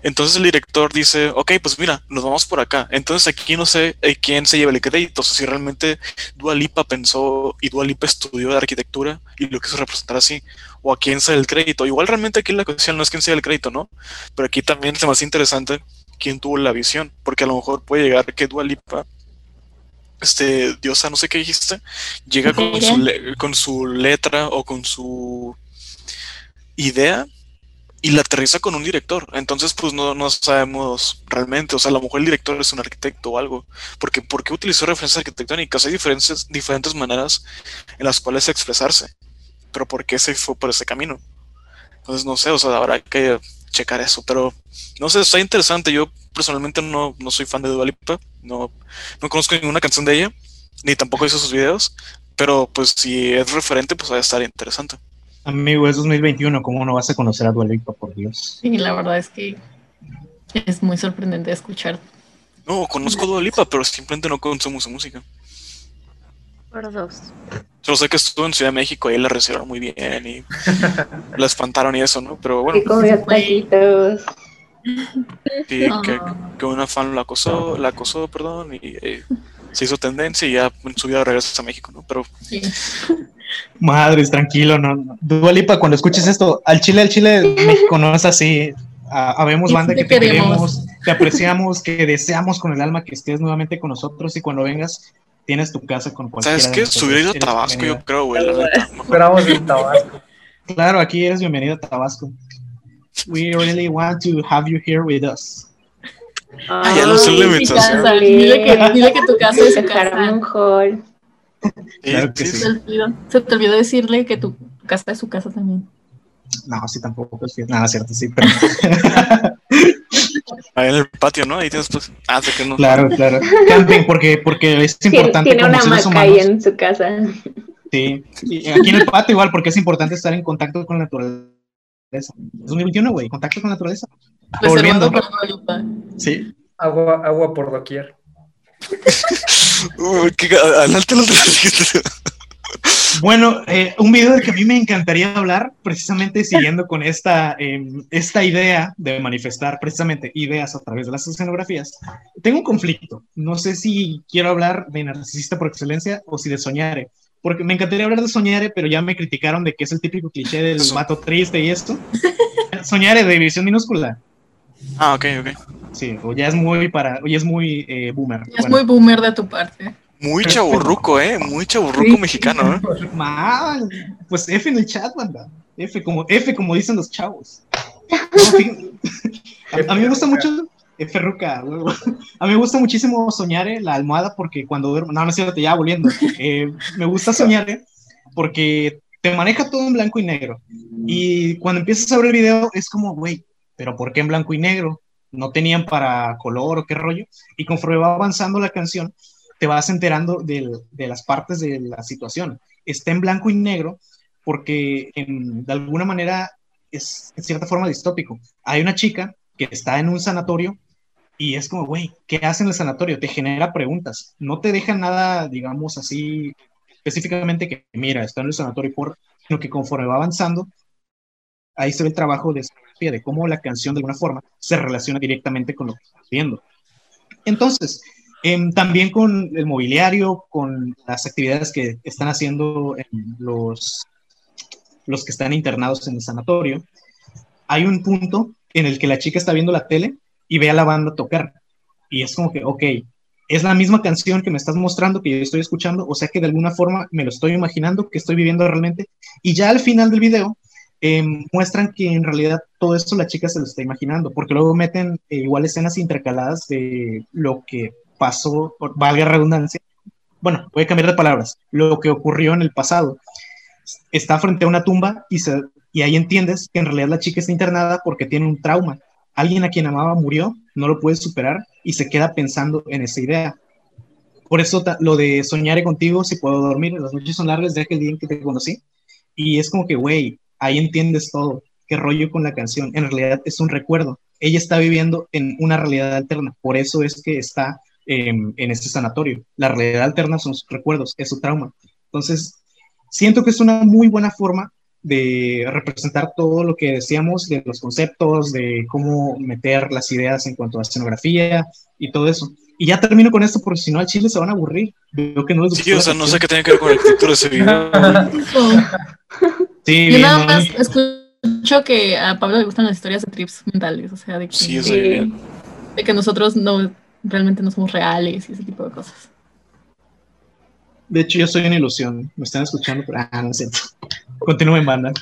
Entonces el director dice, ok, pues mira, nos vamos por acá. Entonces aquí no sé eh, quién se lleva el crédito, o sea, si realmente Dualipa pensó y Dualipa estudió de arquitectura y lo quiso representar así, o a quién se el crédito. Igual realmente aquí la cuestión no es quién se da el crédito, ¿no? Pero aquí también es más interesante quién tuvo la visión, porque a lo mejor puede llegar que Dualipa este, Diosa, no sé qué dijiste, llega con su, con su letra o con su idea y la aterriza con un director. Entonces, pues no, no sabemos realmente. O sea, a lo mejor el director es un arquitecto o algo. Porque, ¿por qué utilizó referencias arquitectónicas? Hay diferentes, diferentes maneras en las cuales expresarse. Pero ¿por qué se fue por ese camino? Entonces, no sé, o sea, habrá que checar eso. Pero, no sé, está interesante. Yo personalmente no, no soy fan de Dua Lipa. No, no conozco ninguna canción de ella. Ni tampoco hizo sus videos. Pero, pues, si es referente, pues va a estar interesante. Amigo, es 2021, ¿cómo no vas a conocer a Dualipa, por Dios? Sí, la verdad es que es muy sorprendente escuchar. No, conozco a Dualipa, pero simplemente no consumo su música. Por dos. Solo sé que estuvo en Ciudad de México y ahí la recibieron muy bien y la espantaron y eso, ¿no? Pero bueno. Sí, que, que, una fan la acosó, la acosó, perdón, y eh, se hizo tendencia y ya en su vida regresa a México, ¿no? Pero sí. Madres, tranquilo, no. Dualipa, cuando escuches esto, al Chile, al Chile, México no es así. habemos banda que te queremos, te apreciamos, que deseamos con el alma que estés nuevamente con nosotros y cuando vengas tienes tu casa con cualquiera. ¿Sabes qué? Subir ido a Tabasco, yo creo, güey. Esperamos en Tabasco. Claro, aquí eres bienvenido a Tabasco. We really want to have you here with us. Ah, ya invitación. Dile que, dile que tu casa es su casa. Claro que sí. Se, te olvidó, decirle que tu casa es su casa también. No, sí, tampoco es Nada, cierto, sí, pero. Ahí en el patio, ¿no? Ahí tienes pues. Ah, sé que no. Claro, claro. Camping, porque, porque es importante. Tiene una hamaca ahí en su casa. Sí, y aquí en el patio igual, porque es importante estar en contacto con la naturaleza. 2021, güey, contacto con la naturaleza. Volviendo. Sí. Agua, agua por doquier. Bueno, eh, un video del que a mí me encantaría hablar, precisamente siguiendo con esta, em, esta idea de manifestar precisamente ideas a través de las escenografías. Tengo un conflicto. No sé si quiero hablar de narcisista por excelencia o si de soñare. Porque me encantaría hablar de soñare, pero ya me criticaron de que es el típico cliché del mato triste y esto. soñare de división minúscula. Ah, ok, ok. Sí, o ya es muy para, o ya es muy eh, boomer. es muy boomer de tu parte. Muy chaburruco, eh, muy chaburruco mexicano, eh. Mal. Pues F en el chat, banda. F como, F como dicen los chavos. a, mí me gusta mucho F ruca, A mí me gusta muchísimo soñar eh, la almohada porque cuando duermo, no, no es cierto, ya volviendo. Eh, me gusta soñar eh, porque te maneja todo en blanco y negro. Y cuando empiezas a ver el video es como, güey, pero ¿por qué en blanco y negro? No tenían para color o qué rollo. Y conforme va avanzando la canción, te vas enterando de las partes de la situación. Está en blanco y negro porque de alguna manera es en cierta forma distópico. Hay una chica que está en un sanatorio y es como, güey, ¿qué hace en el sanatorio? Te genera preguntas. No te deja nada, digamos así, específicamente que, mira, está en el sanatorio por, sino que conforme va avanzando, ahí se ve el trabajo de, de cómo la canción de alguna forma se relaciona directamente con lo que estás viendo. Entonces, em, también con el mobiliario, con las actividades que están haciendo los, los que están internados en el sanatorio, hay un punto en el que la chica está viendo la tele y ve a la banda tocar. Y es como que, ok, es la misma canción que me estás mostrando, que yo estoy escuchando, o sea que de alguna forma me lo estoy imaginando, que estoy viviendo realmente. Y ya al final del video em, muestran que en realidad todo esto la chica se lo está imaginando, porque luego meten eh, igual escenas intercaladas de lo que pasó, valga redundancia. Bueno, voy a cambiar de palabras, lo que ocurrió en el pasado. Está frente a una tumba y, se, y ahí entiendes que en realidad la chica está internada porque tiene un trauma alguien a quien amaba murió, no lo puede superar y se queda pensando en esa idea. Por eso lo de soñaré contigo si puedo dormir, las noches son largas desde aquel día en que te conocí. Y es como que, güey, ahí entiendes todo, qué rollo con la canción. En realidad es un recuerdo. Ella está viviendo en una realidad alterna, por eso es que está en este sanatorio. La realidad alterna son sus recuerdos, es su trauma. Entonces, siento que es una muy buena forma de representar todo lo que decíamos de los conceptos, de cómo meter las ideas en cuanto a escenografía y todo eso. Y ya termino con esto porque si no al chile se van a aburrir. Veo que no sí, o sea, no sé qué tiene que ver con la arquitectura de ese video. sí, Yo nada más escucho que a Pablo le gustan las historias de trips mentales, o sea, de que, de que nosotros no realmente no somos reales y ese tipo de cosas. De hecho, yo soy una ilusión. Me están escuchando, pero ah, no sé. Continúen, banda.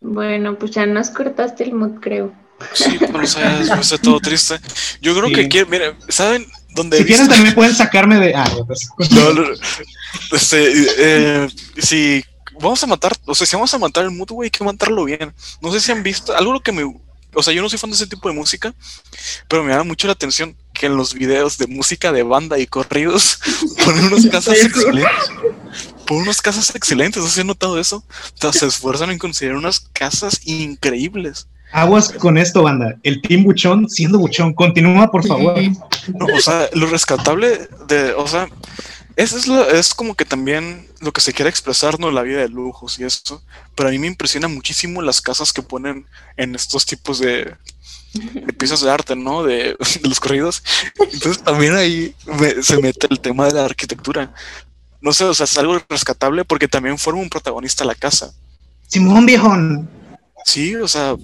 Bueno, pues ya nos cortaste el mood, creo. Sí, pero o sea, está todo triste. Yo creo que quieren, miren, ¿saben dónde Si quieren también pueden sacarme de. Ah, pues. no, este, eh, si vamos a matar, o sea, si vamos a matar el mood, güey, hay que matarlo bien. No sé si han visto algo que me o sea, yo no soy fan de ese tipo de música, pero me llama mucho la atención que en los videos de música de banda y corridos ponen unas casas excelentes. Ponen unas casas excelentes, ¿has notado eso? O sea, se esfuerzan en considerar unas casas increíbles. Aguas con esto, banda. El Team Buchón siendo Buchón. Continúa, por favor. No, o sea, lo rescatable de, o sea, es, es, lo, es como que también lo que se quiere expresar, ¿no? La vida de lujos y eso. Pero a mí me impresiona muchísimo las casas que ponen en estos tipos de, piezas de arte, ¿no? De, los corridos. Entonces también ahí se mete el tema de la arquitectura. No sé, o sea, es algo rescatable porque también forma un protagonista la casa. Simón Viejón. Sí, o sea,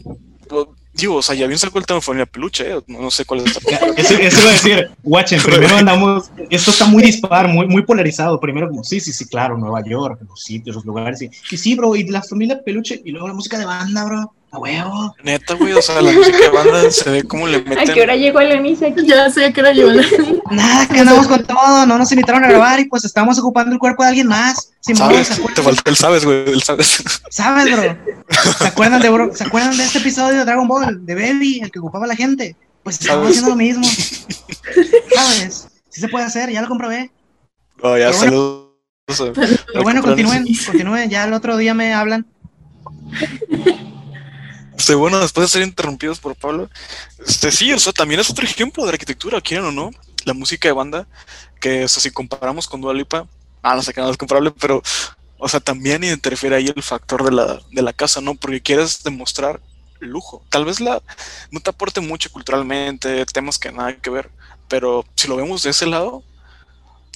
Digo, o sea, ya bien sacó el familia peluche, ¿eh? no, sé cuál es. Eso, eso iba a decir, watchen, primero andamos, esto está muy dispar, muy, muy polarizado. Primero, como, sí, sí, sí, claro, Nueva York, los sitios, los lugares, y, y sí, bro, y la familia peluche, y luego la música de banda, bro. Huevo. Neta, güey, o sea, la música de banda se ve como le meten. ¿A qué hora llegó la misa aquí? Ya sé a qué hora llegó la Nada, que andamos con todo, no nos invitaron a grabar y pues estamos ocupando el cuerpo de alguien más. ¿Sabes? Te faltó el sabes, güey, el sabes. ¿Sabes, bro? ¿Se acuerdan, de, bro? ¿Se acuerdan de este episodio de Dragon Ball, de Baby, el que ocupaba a la gente? Pues estamos haciendo lo mismo. ¿Sabes? Sí se puede hacer, ya lo comprobé. No, ya saludos. Pero bueno, continúen, continúen, ya el otro día me hablan. Este, bueno, después de ser interrumpidos por Pablo, este sí, o sea, también es otro ejemplo de arquitectura, quieran o no, la música de banda, que, o sea, si comparamos con Dua ah, no sé qué no es comparable, pero, o sea, también interfiere ahí el factor de la, de la casa, ¿no? Porque quieres demostrar lujo. Tal vez la no te aporte mucho culturalmente, temas que nada que ver, pero si lo vemos de ese lado,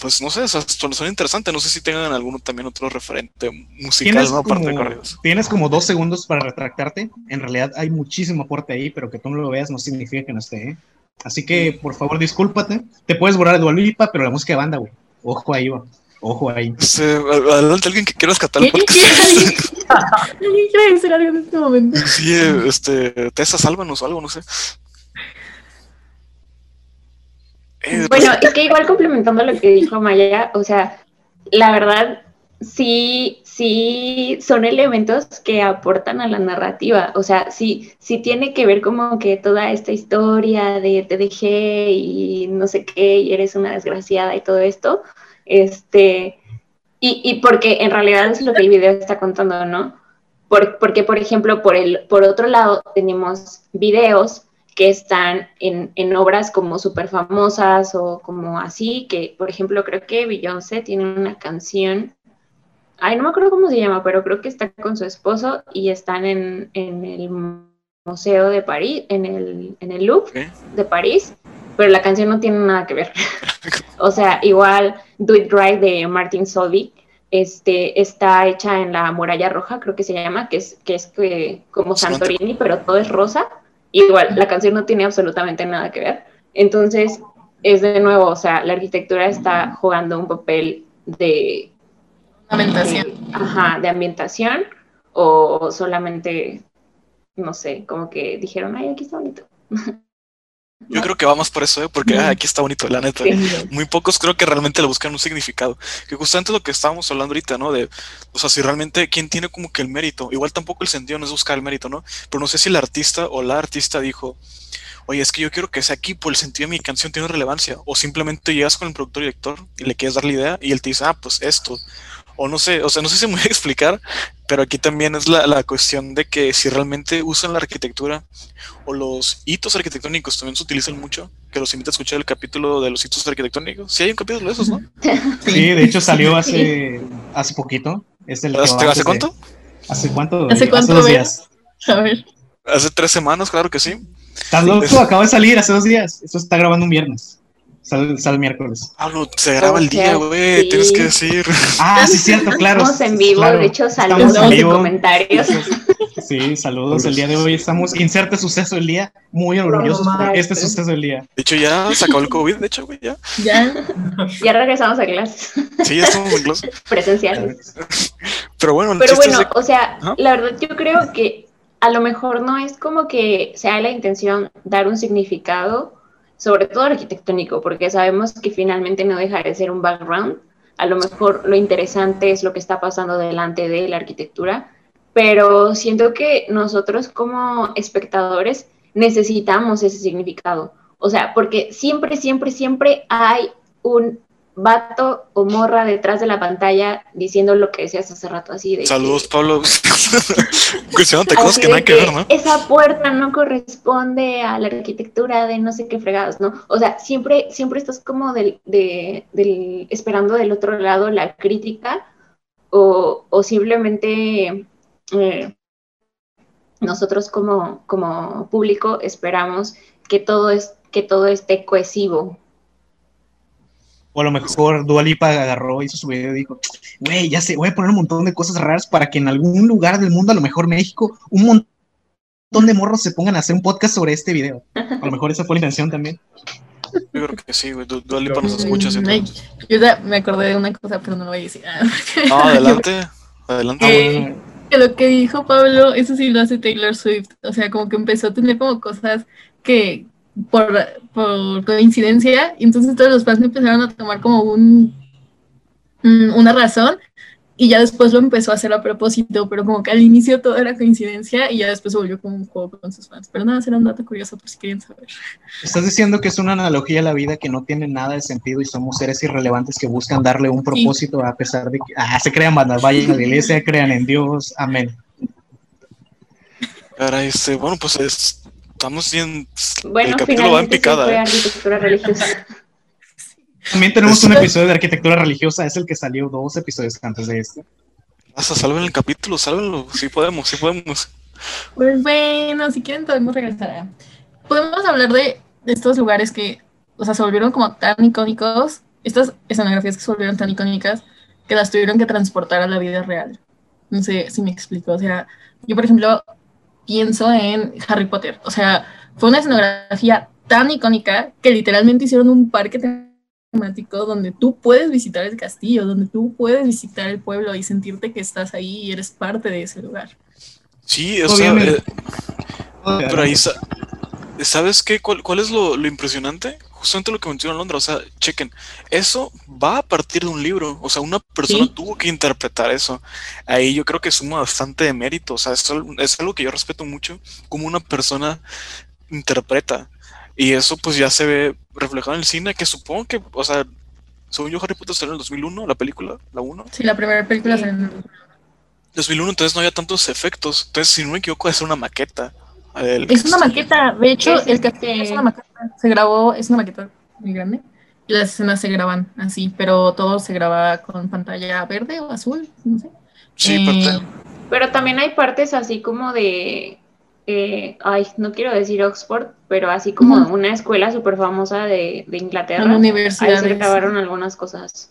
pues no sé, son, interesantes. No sé si tengan alguno también otro referente musical, ¿no? Aparte de corridos. Tienes como dos segundos para retractarte. En realidad hay muchísimo aporte ahí, pero que tú no lo veas no significa que no esté. ¿eh? Así que, por favor, discúlpate. Te puedes borrar de Dualipa, pero la música de banda, güey. Ojo ahí, va. Ojo ahí. adelante, alguien que quiera rescatar el podcast. ¿Alguien quiere decir algo en este momento? Sí, este, Tessa, sálvanos o algo, no sé. Bueno, es que igual complementando lo que dijo Maya, o sea, la verdad, sí, sí son elementos que aportan a la narrativa. O sea, sí, sí tiene que ver como que toda esta historia de te dejé y no sé qué, y eres una desgraciada y todo esto. Este, y, y porque en realidad es lo que el video está contando, ¿no? porque, por ejemplo, por, el, por otro lado, tenemos videos que están en, en obras como súper famosas o como así, que por ejemplo creo que Beyoncé tiene una canción, ay, no me acuerdo cómo se llama, pero creo que está con su esposo y están en, en el Museo de París, en el, en el Louvre de París, pero la canción no tiene nada que ver. o sea, igual Do It Right de Martin Solveig este, está hecha en la muralla roja, creo que se llama, que es, que es que, como Santorini, pero todo es rosa. Igual, la canción no tiene absolutamente nada que ver. Entonces, es de nuevo, o sea, la arquitectura está jugando un papel de... Ambientación. ajá, de ambientación o solamente, no sé, como que dijeron, ay, aquí está bonito. Yo creo que vamos por eso, ¿eh? porque ah, aquí está bonito, la neta. Muy pocos creo que realmente le buscan un significado. Que justamente lo que estábamos hablando ahorita, ¿no? De, o sea, si realmente, ¿quién tiene como que el mérito? Igual tampoco el sentido no es buscar el mérito, ¿no? Pero no sé si el artista o la artista dijo, oye, es que yo quiero que sea aquí por el sentido de mi canción tiene relevancia. O simplemente llegas con el productor y director y le quieres dar la idea y él te dice, ah, pues esto o no sé, o sea, no sé si me voy a explicar, pero aquí también es la, la, cuestión de que si realmente usan la arquitectura o los hitos arquitectónicos también se utilizan mucho, que los invito a escuchar el capítulo de los hitos arquitectónicos. Sí, hay un capítulo de esos, ¿no? Sí, de hecho salió hace, hace poquito. Es el ¿Hace, ¿hace cuánto? ¿Hace cuánto? ¿Hace cuánto? dos días. A ver. Hace tres semanas, claro que sí. Estás loco, acaba de salir hace dos días. Esto está grabando un viernes. Sale, sale miércoles. Pablo, se graba el día, güey. sí. Tienes que decir. Ah, sí, cierto, claro. Estamos en vivo, Claro. de hecho, saludos en y comentarios. Sí, saludos. El día de hoy estamos. Inserte suceso del día. Muy orgullosos No por este suceso del día. De hecho, ya se acabó el COVID, de hecho, güey, ya. Ya. Ya regresamos a clases Sí, ya estamos en clase. presenciales. Pero bueno, el Pero bueno, de- o sea, Ajá. la verdad yo creo que a lo mejor no es como que sea la intención dar un significado, sobre todo arquitectónico, porque sabemos que finalmente no deja de ser un background. A lo mejor lo interesante es lo que está pasando delante de la arquitectura, pero siento que nosotros como espectadores necesitamos ese significado. O sea, porque siempre, siempre, siempre hay un vato o morra detrás de la pantalla diciendo lo que decías hace rato, así de... que- Saludos, Pablo. Cuestionándote cosas que no hay que ver, ¿no? Esa puerta no corresponde a la arquitectura de no sé qué fregados, ¿no? O sea, siempre, siempre estás como del, de, del, esperando del otro lado la crítica o, o simplemente eh, nosotros como, como público esperamos que todo, es, que todo esté cohesivo. O a lo mejor Dualipa agarró, hizo su video y dijo, güey, ya sé, voy a poner un montón de cosas raras para que en algún lugar del mundo, a lo mejor México, un montón de morros se pongan a hacer un podcast sobre este video. A lo mejor esa fue la intención también. Yo creo que sí, güey. Du- Dua Lipa nos escucha. Ay, yo ya me acordé de una cosa, pero no lo voy a decir. Ah, No, adelante. Adelante. Eh, que lo que dijo Pablo, eso sí lo hace Taylor Swift. O sea, como que empezó a tener como cosas que por, por coincidencia, y entonces todos los fans empezaron a tomar como un una razón, y ya después lo empezó a hacer a propósito, pero como que al inicio todo era coincidencia, y ya después se volvió como un juego con sus fans. Pero nada, será un dato curioso por si querían saber. Estás diciendo que es una analogía a la vida que no tiene nada de sentido y somos seres irrelevantes que buscan darle un propósito a pesar de que ah, se crean bandas, vayan a la iglesia, crean en Dios, amén. Caray, este, bueno, pues es- estamos bien. Bueno, el capítulo va en sí picada. fue ¿eh? arquitectura religiosa. También tenemos un episodio de arquitectura religiosa, es el que salió dos episodios antes de este. Hasta salven el capítulo, sálvenlo. Sí podemos, sí podemos. Pues bueno, si quieren podemos regresar a... Podemos hablar de, de estos lugares que, o sea, se volvieron como tan icónicos, estas escenografías que se volvieron tan icónicas, que las tuvieron que transportar a la vida real. No sé si me explico. O sea, yo por ejemplo pienso en Harry Potter. O sea, fue una escenografía tan icónica que literalmente hicieron un parque temático donde tú puedes visitar el castillo, donde tú puedes visitar el pueblo y sentirte que estás ahí y eres parte de ese lugar. Sí, o sea, eh, pero ahí, sa- ¿sabes qué? ¿Cuál, cuál es lo, lo impresionante? Justamente lo que mencionó Londra, o sea, chequen, eso va a partir de un libro, o sea, una persona Sí. tuvo que interpretar eso. Ahí yo creo que suma bastante de mérito, o sea, es, es algo que yo respeto mucho, como una persona interpreta. Y eso pues ya se ve reflejado en el cine, que supongo que, o sea, según yo Harry Potter salió en el 2001, la película, la 1. Sí, la primera película Sí. se- 2001, entonces no había tantos efectos. Entonces, si no me equivoco, es una maqueta. El Es una maqueta, de hecho, Es el castillo este- es una maqueta. Se grabó, es una maqueta muy grande. Y las escenas se graban así, pero todo se graba con pantalla verde o azul, no sé. Sí, Eh, parte- Pero también hay partes así como de, eh, ay, no quiero decir Oxford, pero así como una escuela súper famosa de, de Inglaterra. Ahí se grabaron algunas cosas.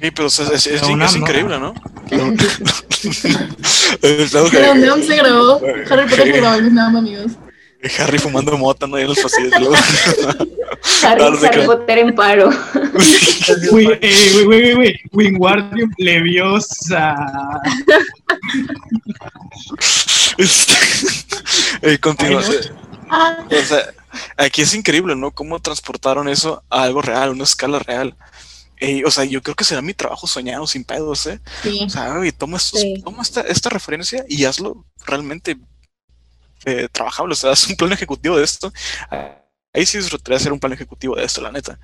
Sí, pero o sea, es, es- es ¿no? increíble, ¿no? Que- Neon se grabó. Harry Potter se grabó en Vietnam, amigos. Harry fumando mota, ¿no? En los pasillos. Harry, no Harry. Potter en paro. Güey, eh, güey, güey, güey, Wingardium Leviosa. Este, eh, continúa. Ay, O sea, aquí es increíble, ¿no? Cómo transportaron eso a algo real, una escala real. O sea, yo creo que será mi trabajo soñado sin pedos, ¿eh? sí. O sea, oye, toma, estos- Sí. toma esta, esta referencia y hazlo realmente eh, trabajable. O sea, haz un plan ejecutivo de esto. Ah, Ahí sí disfrutaría hacer un plan ejecutivo de esto, la neta.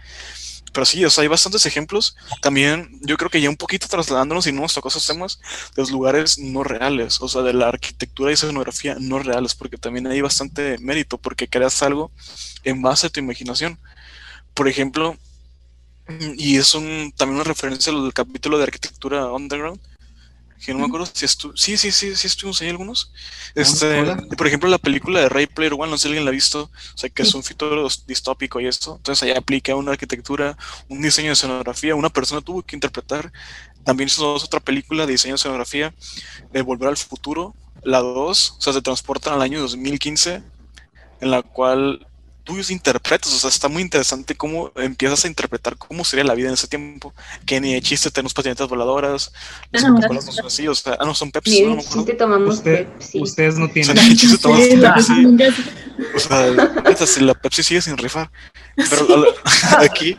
Pero sí, o sea, hay bastantes ejemplos. También yo creo que ya un poquito trasladándonos y no nos tocó esos temas de los lugares no reales, o sea, de la arquitectura y escenografía no reales, porque también hay bastante mérito, porque creas algo en base a tu imaginación. Por ejemplo, y es un, también una referencia al capítulo de arquitectura underground, que no me acuerdo si estu sí, sí, sí, sí estuvimos ahí algunos. Este, hola. por ejemplo, la película de Ray Player One, no sé si alguien la ha visto, o sea, que es un futuro distópico y esto. Entonces, ahí aplica una arquitectura, un diseño de escenografía, una persona tuvo que interpretar. También hizo otra película de diseño de escenografía, de Volver al Futuro, la 2, o sea, se transportan al año 2015, en la cual tú interpretas, o sea, está muy interesante cómo empiezas a interpretar cómo sería la vida en ese tiempo, que ni de chiste tenemos patinetas voladoras, las Coca-Colas no son así, o sea, ah, no son Pepsi, Ni no, no de me acuerdo. chiste tomamos Usted- Pepsi. Ustedes no O sea, tienen. ni de chiste tomamos Pepsi. Pepsi O sea, neta, si la Pepsi sigue sin rifar. Pero la- aquí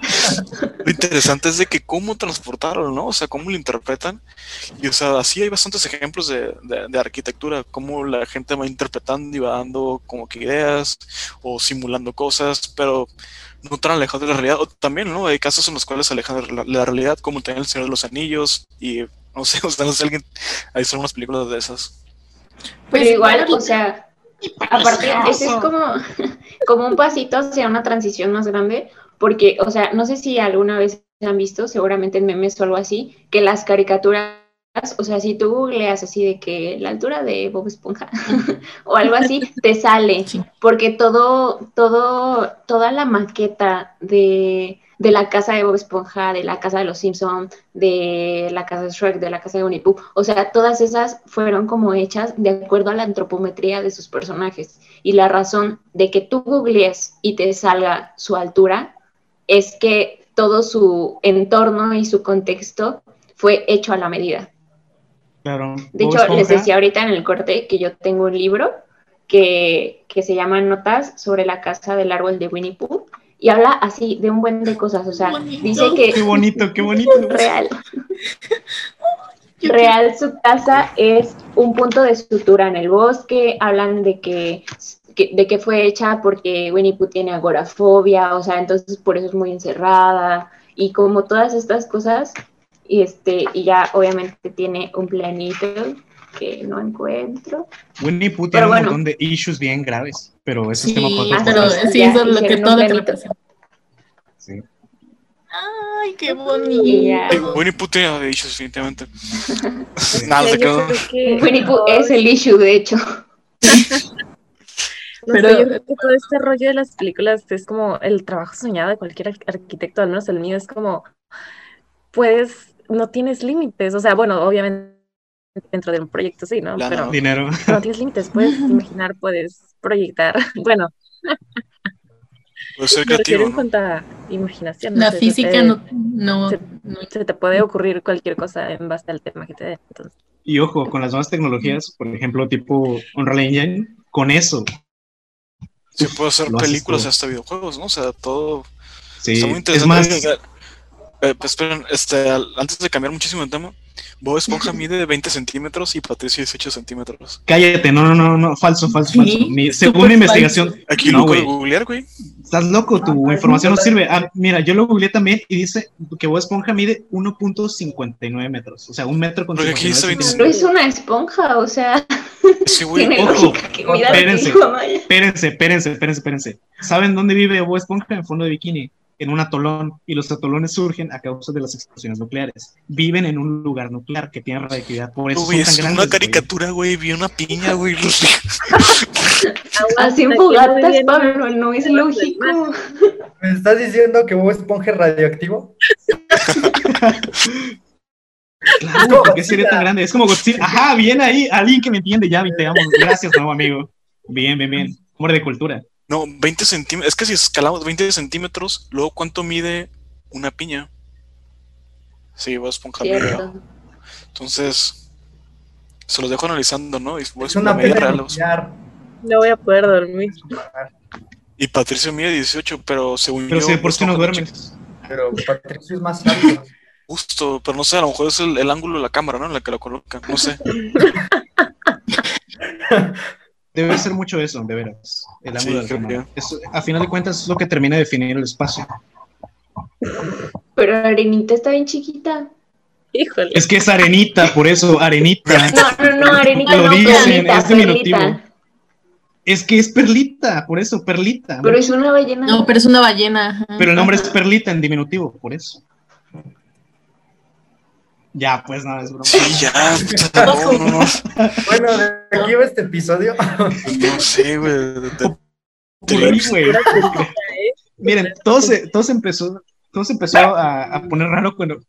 lo interesante es de que cómo transportaron, ¿no? O sea, cómo lo interpretan. Y o sea, así hay bastantes ejemplos de, de- de arquitectura, cómo la gente va interpretando y va dando como que ideas o simulando cosas, pero no tan alejados de la realidad. O también, ¿no? Hay casos en los cuales se alejan de la, la realidad, como también El Señor de los Anillos y no sé, o sea, no sé, alguien, hay son unas películas de esas. Pero Pues igual, igual- o sea, aparte, ese es como, como un pasito hacia una transición más grande, porque, o sea, no sé si alguna vez han visto, seguramente en memes o algo así, que las caricaturas, o sea, si tú googleas así de que la altura de Bob Esponja o algo así, te sale, Sí. porque todo, todo, toda la maqueta de, de la casa de Bob Esponja, de la casa de los Simpson, de la casa de Shrek, de la casa de Winnie o sea, todas esas fueron como hechas de acuerdo a la antropometría de sus personajes. Y la razón de que tú googlees y te salga su altura es que todo su entorno y su contexto fue hecho a la medida. Claro. De hecho, les decía ahorita en el corte que yo tengo un libro que, que se llama Notas sobre la casa del árbol de Winnie Pooh y habla así de un buen de cosas. O sea, Bonito. dice que Qué bonito, qué bonito. real, real su casa es un punto de sutura en el bosque. Hablan de que, que- de que fue hecha porque Winnie Pooh tiene agorafobia, o sea, entonces por eso es muy encerrada y como todas estas cosas. Y este, y ya obviamente tiene un planito que no encuentro. Winnie Pooh tiene Pero un bueno. montón de issues bien graves, pero ese Sí, es tema para otro pero sí, eso es lo que todo lo que. Sí. Ay, qué bonito. Winnie Pooh tiene dicho definitivamente. Nada, que- Winnie Pooh es el issue, de hecho. No Pero- sé, yo creo que todo este rollo de las películas es como el trabajo soñado de cualquier ar- arquitecto, al menos el mío es como, puedes, no tienes límites, o sea, bueno, obviamente dentro de un proyecto sí, ¿no? Lana. Pero Dinero. no tienes límites, puedes imaginar, puedes proyectar, bueno, Puede ser creativo, en ¿no? cuanto a imaginación. no La sé, física no, no, se- no- se te puede ocurrir cualquier cosa en base al tema que te dé, entonces. Y ojo, con las nuevas tecnologías, por ejemplo, tipo Unreal Engine, con eso, Se puede hacer películas todo. hasta videojuegos, ¿no? O sea, todo sí, está muy es interesante. más, Eh, pues esperen, este, al- antes de cambiar muchísimo de tema, Bob Esponja mide 20 centímetros y Patricio 18 centímetros. Cállate, no, no, no, no, falso, falso, falso. Mi- según mi investigación, Aquí no, güey, googlear, güey. estás loco, tu información no sirve. Ah, mira, yo lo googleé también y dice que Bob Esponja mide 1.59 metros, o sea, un metro con 59 Pero es una esponja, o sea, Sí, güey. tiene ojo, que espérense. Espérense, espérense, espérense, espérense. ¿Saben dónde vive Bob Esponja? En fondo de bikini, en un atolón. Y los atolones surgen a causa de las explosiones nucleares. Viven en un lugar nuclear que tiene radioactividad. Por eso Güey, son tan es grandes. una caricatura, güey. Vi una piña, güey. Hacen fogatas, Pablo, no es lógico. ¿Me estás diciendo que Bob Esponja es radioactivo? Claro, ¿por qué sería tan grande? Es como Godzilla. Ajá, bien ahí. Alguien que me entiende ya, te amo. Gracias, nuevo amigo. Bien, bien, bien. Hombre de cultura. No, 20 centímetros. Es que si escalamos 20 centímetros, luego ¿cuánto mide una piña? Sí, Bob Esponja mide. Cierto. Entonces, se los dejo analizando, ¿no? Y, Es una pena real. No voy a poder dormir. Y Patricio mide 18, pero según Pero yo. sí, ¿por qué no duermes? Pero Patricio es más alto. Justo, pero no sé, a lo mejor es el, el ángulo de la cámara, ¿no? En la que lo colocan. No sé. Debe ser mucho eso, de veras. El ángulo de la creo cámara. Eso, a final de cuentas, es lo que termina de definir el espacio. Pero Arenita está bien chiquita. Híjole. Es que es arenita, por eso, arenita. No, no, no, Arenita Lo no, dicen, Perlita, es diminutivo. Perlita. Es que es perlita, por eso, perlita. Pero es una ballena. No, pero es una ballena. ajá. Pero el nombre es perlita en diminutivo, por eso. Ya, pues nada, es broma. Sí, ya. No, no, no. Bueno, ¿de aquí va este episodio? No sé, güey. ahí, güey. Miren, todo se, todo se empezó, todo se empezó a, a poner raro cuando,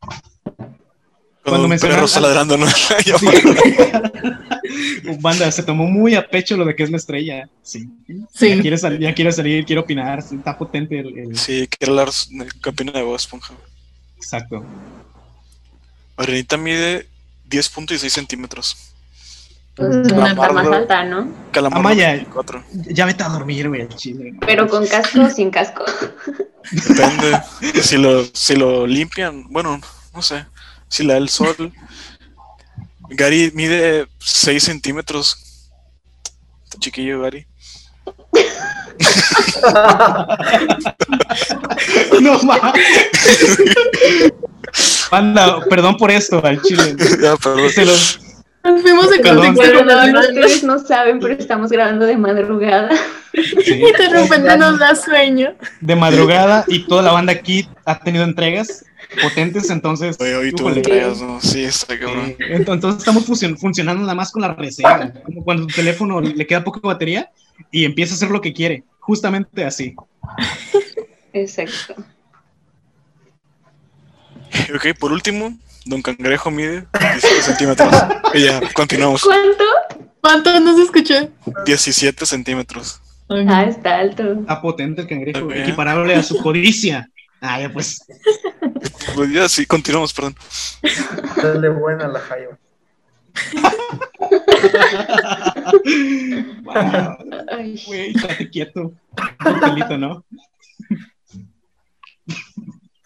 Cuando un mencionaron- perro está ladrando, ¿no? Ya, Sí. Banda, se tomó muy a pecho lo de que es la estrella. Sí. Sí. Ya quiere salir, ya quiere salir, quiere opinar. sí, Está potente el, el- Sí, quiero hablar de opina de Bob Esponja. Exacto. Arenita mide 10.16 centímetros. Pues una más alta, ¿no? Calamardo Amaya. 24. Ya vete a dormir, güey, chile. Pero con casco o sin casco. Depende. si, lo, si lo limpian, bueno, no sé. Si le da el sol. Gary mide 6 centímetros. Está chiquillo, Gary. No mames. Banda, perdón por esto, al chile. ya, perdón. Se los- Nos fuimos de ustedes no saben, pero estamos grabando de madrugada. sí, Y de repente nos da sueño. de madrugada y toda la banda aquí ha tenido entregas potentes, entonces. Oye, hoy tuve híjole. entregas, ¿no? Sí, está cabrón. Eh, ent- Entonces estamos funcio- funcionando nada más con la reserva, como cuando tu teléfono le queda poca batería y empieza a hacer lo que quiere, justamente así. Exacto. Ok, por último, Don Cangrejo mide 17 centímetros. Y ya, continuamos. ¿Cuánto? ¿Cuánto nos escuchó? 17 centímetros. Ah, está alto. Está potente el cangrejo, bien. equiparable a su codicia. Ah, ya pues. Pues ya, sí, continuamos, perdón. Dale buena la jaiba. Wow, Ay, güey, estate quieto. Un pelito, ¿no?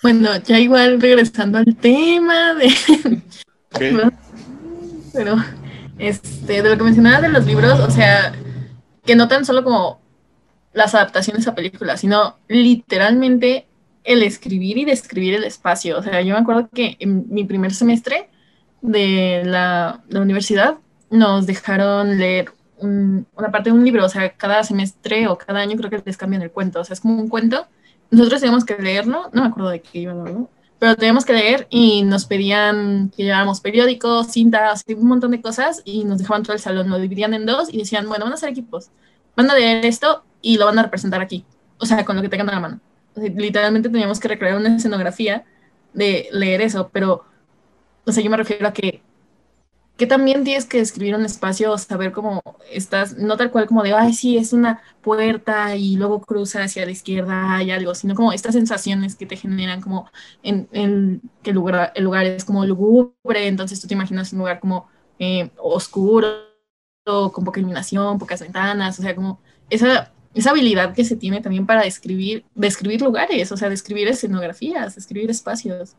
Bueno, ya igual regresando al tema de, Ok. pero este, de lo que mencionaba de los libros, o sea, que no tan solo como las adaptaciones a películas, sino literalmente el escribir y describir el espacio. O sea, yo me acuerdo que en mi primer semestre de la, de la universidad nos dejaron leer un- una parte de un libro, o sea, cada semestre o cada año creo que les cambian el cuento, o sea, es como un cuento. Nosotros teníamos que leerlo, no me acuerdo de qué iba, ¿no? pero teníamos que leer y nos pedían que lleváramos periódicos, cintas, un montón de cosas y nos dejaban todo el salón, lo dividían en dos y decían, bueno, van a ser equipos, van a leer esto y lo van a representar aquí, o sea, con lo que tengan a la mano. Literalmente teníamos que recrear una escenografía de leer eso, pero, o sea, yo me refiero a que, que también tienes que describir un espacio, saber cómo estás, no tal cual como de, ay, sí, es una puerta y luego cruza hacia la izquierda, hay algo, sino como estas sensaciones que te generan como en, en que el lugar, el lugar es como lúgubre, entonces tú te imaginas un lugar como eh, oscuro, con poca iluminación, pocas ventanas, o sea, como esa, esa habilidad que se tiene también para describir, describir lugares, o sea, describir escenografías, describir espacios.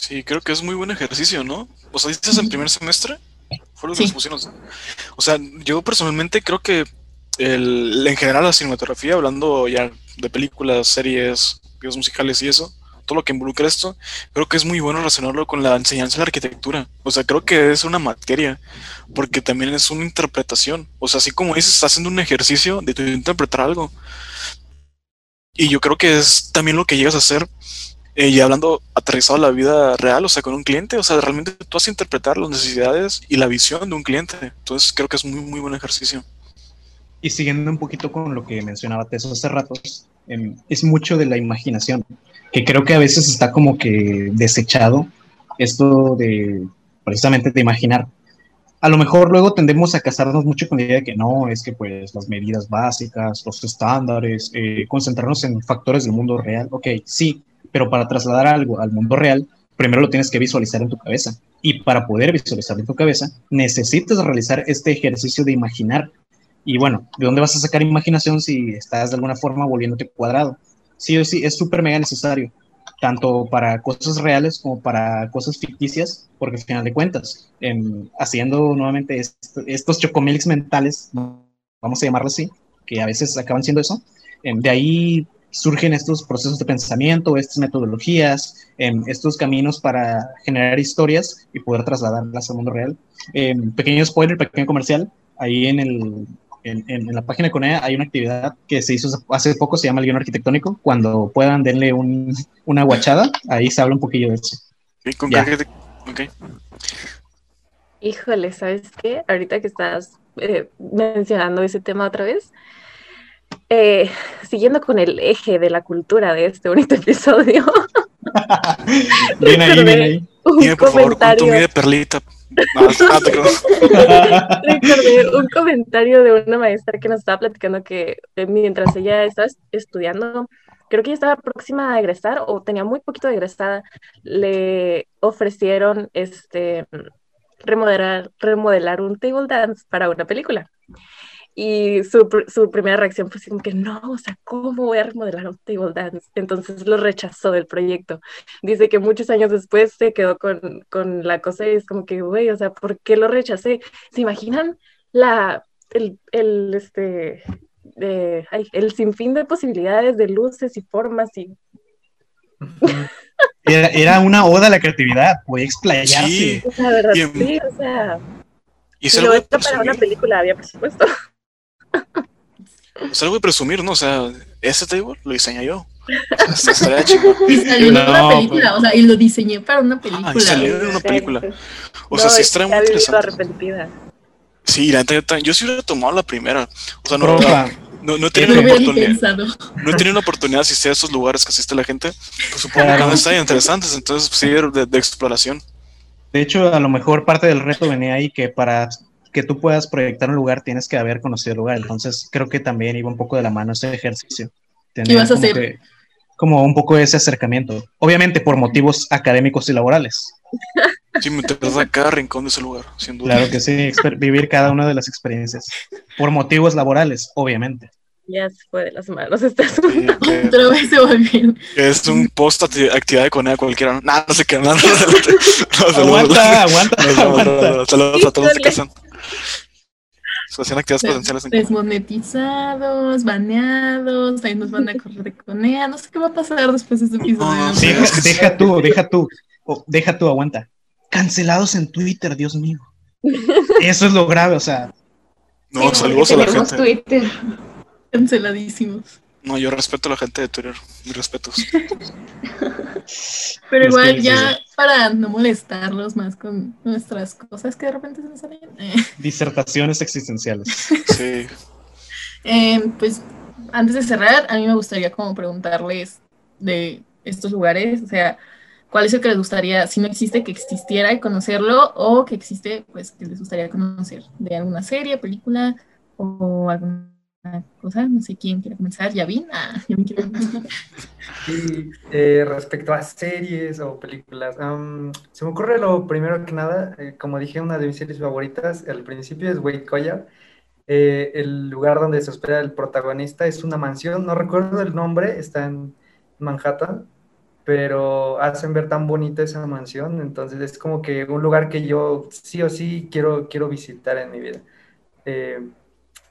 Sí, creo que es muy buen ejercicio, ¿no? O sea, dices en primer semestre, fue lo que Sí. nos pusieron. O sea, yo personalmente creo que el, en general la cinematografía, hablando ya de películas, series, videos musicales y eso, todo lo que involucra esto, creo que es muy bueno relacionarlo con la enseñanza de la arquitectura. O sea, creo que es una materia, porque también es una interpretación. O sea, así como dices, estás haciendo un ejercicio de tu interpretar algo. Y yo creo que es también lo que llegas a hacer eh, y hablando aterrizado a la vida real, o sea, con un cliente, o sea, realmente tú vas a interpretar las necesidades y la visión de un cliente. Entonces creo que es muy, muy buen ejercicio. Y siguiendo un poquito con lo que mencionaba Teso hace rato, em, es mucho de la imaginación, que creo que a veces está como que desechado esto de precisamente de imaginar. A lo mejor luego tendemos a casarnos mucho con la idea de que no, es que pues las medidas básicas, los estándares, eh, concentrarnos en factores del mundo real. Ok, sí, pero para trasladar algo al mundo real, primero lo tienes que visualizar en tu cabeza. Y para poder visualizar en tu cabeza, necesitas realizar este ejercicio de imaginar. Y bueno, ¿de dónde vas a sacar imaginación si estás de alguna forma volviéndote cuadrado? Sí o sí, es súper mega necesario, tanto para cosas reales como para cosas ficticias, porque al final de cuentas, em, haciendo nuevamente est estos chocomilks mentales, vamos a llamarlo así, que a veces acaban siendo eso, em, de ahí surgen estos procesos de pensamiento, estas metodologías, em, estos caminos para generar historias y poder trasladarlas al mundo real. Em, pequeño spoiler, pequeño comercial, ahí en, el, en, en, en la página de CONEA hay una actividad que se hizo hace poco, se llama el guion arquitectónico. Cuando puedan, denle un, una guachada, ahí se habla un poquillo de eso. ¿Y con Ya. qué- ok. Híjole, ¿sabes qué? Ahorita que estás eh, mencionando ese tema otra vez, eh, siguiendo con el eje de la cultura de este bonito episodio, Bien ahí, bien ahí. un Dime, por favor, ¿cuánto comentario, mide Perlita? Te creo. recordé un comentario de una maestra que nos estaba platicando que eh, mientras ella estaba est- estudiando, creo que ella estaba próxima a egresar o tenía muy poquito de egresada, le ofrecieron este remodelar, remodelar un table dance para una película. Y su, pr- su primera reacción fue así como que no, o sea, ¿cómo voy a remodelar un table dance? Entonces lo rechazó del proyecto. Dice que muchos años después se quedó con, con la cosa y es como que, güey, o sea, ¿por qué lo rechacé? ¿Se imaginan la, el, el, este, de, ay, el sinfín de posibilidades de luces y formas y Era, era una oda a la creatividad, podía explayarse. Sí, la verdad, Y sí, o sea, y algo lo hecho para una película había presupuesto. Es algo de presumir, ¿no? O sea, ese table lo diseñé yo. O sea, estaría chingón. Y salió en No, una película, o sea, y lo diseñé para una película. y salió en una película. O sea, No, sí es estaría que muy interesante. arrepentida. Sí, la neta, yo, sí hubiera tomado la primera. O sea, no, no, no he tenido la oportunidad. pensado. No he tenido la oportunidad de asistir a esos lugares que asiste la gente. Pues supongo Claro. que no están interesantes, entonces pues, sí, de, de exploración. De hecho, a lo mejor parte del reto venía ahí que para que tú puedas proyectar un lugar tienes que haber conocido el lugar. Entonces, creo que también iba un poco de la mano ese ejercicio. Tener vas a como hacer? que- como un poco ese acercamiento. Obviamente por motivos académicos y laborales. Sí, me interesa a cada rincón de ese lugar, sin duda. Claro que sí, vivir cada una de las experiencias. Por motivos laborales, obviamente. Ya se fue de las manos este Sí, Otra vez se que es un post acti- actividad de conea cualquiera. Nada, no sé qué. Nada, no. Aguanta, aguanta, No, no, no, aguanta. no, Saludos a todos los que Híjole. Actividades. Desmonetizados, baneados, ahí nos van a correr de conea. No sé qué va a pasar después de este episodio. No, Deja, deja tú, deja tú, deja tú, aguanta. Cancelados en Twitter, Dios mío. Eso es lo grave, o sea, No, Sí, saludos a la gente. Twitter. Canceladísimos. No, yo respeto a la gente de Twitter. Mis respetos. Pero Es igual que- ya para no molestarlos más con nuestras cosas que de repente se nos salen. eh, disertaciones existenciales. Sí. Eh, pues antes de cerrar, a mí me gustaría como preguntarles de estos lugares, o sea, ¿cuál es el que les gustaría, si no existe, que existiera y conocerlo, o que existe, pues que les gustaría conocer de alguna serie, película o alguna cosa? No sé quién quiere comenzar. ¿Yavin? Ah, Yavin quiere comenzar. Y eh, respecto a series o películas, se me ocurre lo primero que nada, eh, como dije, una de mis series favoritas al principio es Wade Collar. Eh, el lugar donde se hospeda el protagonista es una mansión, no recuerdo el nombre, está en Manhattan. pero hacen ver tan bonita esa mansión, entonces es como que un lugar que yo sí o sí quiero, quiero visitar en mi vida. Eh,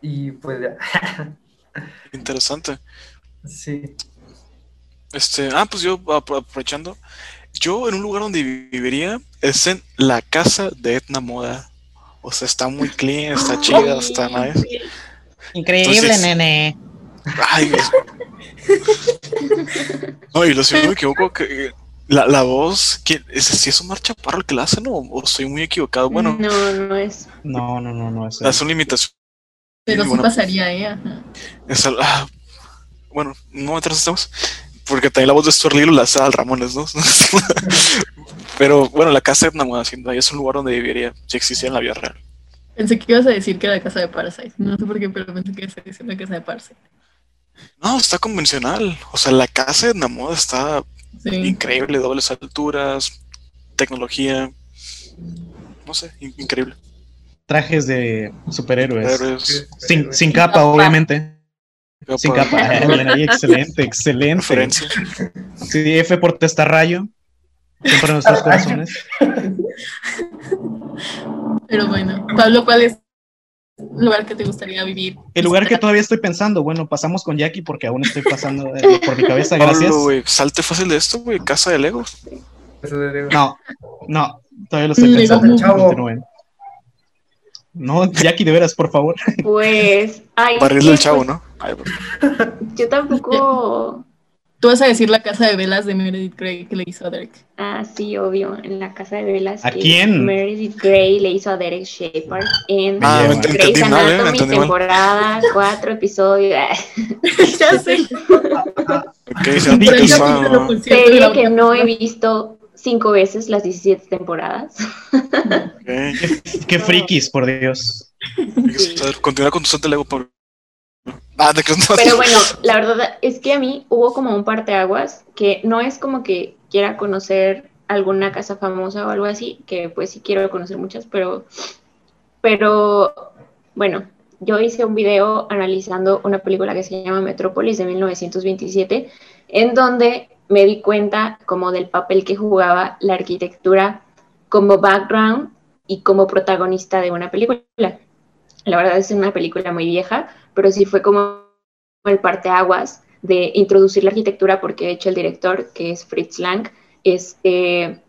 y pues ya. Interesante. Sí. Este, ah, pues yo aprovechando, yo en un lugar donde viviría es en la casa de Etna Moda. O sea, está muy clean, está chida, está nice. Increíble, nene. Ay, no, y lo si no me equivoco, que la, la voz, ¿quién, es, si es un marcha Chaparro el que la hace, no? ¿O estoy muy equivocado? Bueno. No, no es. No, no, no, no es. Es una imitación. Pero sí pasaría, ¿eh? Es, ah, bueno, no estamos porque también la voz de Stuart Little la hace al Ramones, ¿no? Pero bueno, la casa de Etna haciendo ahí es un lugar donde viviría si existiera en la vida real. Pensé que ibas a decir que era la casa de Parasite. No sé por qué, pero pensé que ibas a decir la casa de Parasite. No, está convencional. O sea, la casa de Namoda está increíble, dobles alturas, tecnología. No sé, increíble. Trajes de superhéroes. Sin, capa, obviamente. Sin capa. excelente, excelente. Sí, F por testarrayo. Siempre nuestros corazones. Pero bueno, Pablo, ¿cuál es lugar que te gustaría vivir? El lugar que todavía estoy pensando, bueno, pasamos con Jackie porque aún estoy pasando por mi cabeza, gracias. Pablo, salte fácil de esto, güey, casa de Lego. No, no, todavía lo estoy pensando. No, Jackie, de veras, por favor. Pues. Ay, Barril del chavo, ¿no? Yo tampoco Tú vas a decir la casa de velas de Meredith Grey que le hizo a Derek. Ah, sí, obvio, en la casa de velas. ¿A quién? Meredith Grey le hizo a Derek Shepard en ah, Grey's ¿eh? Anatomy, temporada 4, episodio. ya sé. okay, Serie que no he visto cinco veces las 17 temporadas. Okay. Qué frikis, por Dios. Continúa con tu santo Lego, por Ah, Pero bueno, la verdad es que a mí hubo como un parteaguas que no es como que quiera conocer alguna casa famosa o algo así, que pues sí quiero conocer muchas, pero, pero bueno, yo hice un video analizando una película que se llama Metrópolis de 1927, en donde me di cuenta como del papel que jugaba la arquitectura como background y como protagonista de una película. La verdad es una película muy vieja, pero sí fue como el parteaguas de introducir la arquitectura, porque de hecho el director, que es Fritz Lang, este,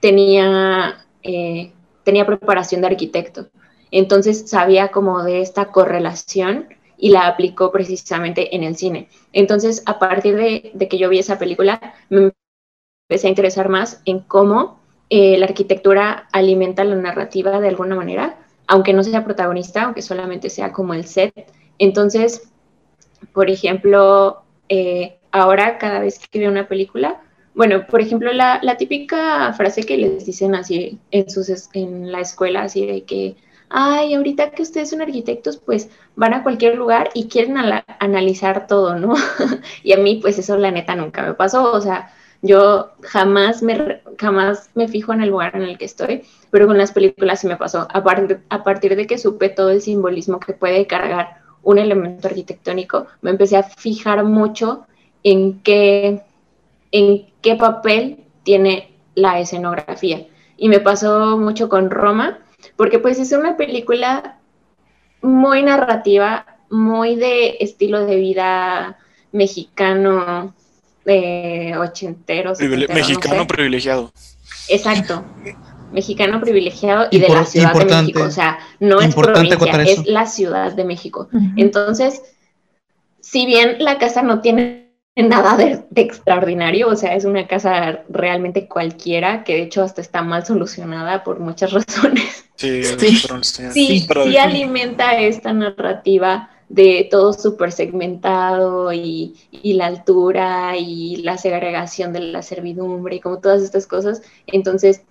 tenía, eh, tenía preparación de arquitecto. Entonces sabía como de esta correlación y la aplicó precisamente en el cine. Entonces, a partir de, que yo vi esa película, me empecé a interesar más en cómo eh, la arquitectura alimenta la narrativa de alguna manera, aunque no sea protagonista, aunque solamente sea como el set entonces, por ejemplo, eh, ahora cada vez que veo una película, bueno, por ejemplo, la, típica frase que les dicen así en, sus, en la escuela, así de que, ay, ahorita que ustedes son arquitectos, pues van a cualquier lugar y quieren analizar todo, ¿no? y a mí, pues eso la neta nunca me pasó, o sea, yo jamás me, jamás me fijo en el lugar en el que estoy, pero con las películas sí me pasó, a, a partir de que supe todo el simbolismo que puede cargar un elemento arquitectónico, me empecé a fijar mucho en qué, en qué papel tiene la escenografía. Y me pasó mucho con Roma, porque pues es una película muy narrativa, muy de estilo de vida mexicano, de ochenteros. mexicano privilegiado. Exacto mexicano privilegiado y de la Ciudad de México. O sea, no es provincia, es la Ciudad de México. Entonces, si bien la casa no tiene nada de, extraordinario, o sea, es una casa realmente cualquiera, que de hecho hasta está mal solucionada por muchas razones. Sí, sí, sí, alimenta esta narrativa de todo súper segmentado y, y, la altura y la segregación de la servidumbre y como todas estas cosas. Entonces,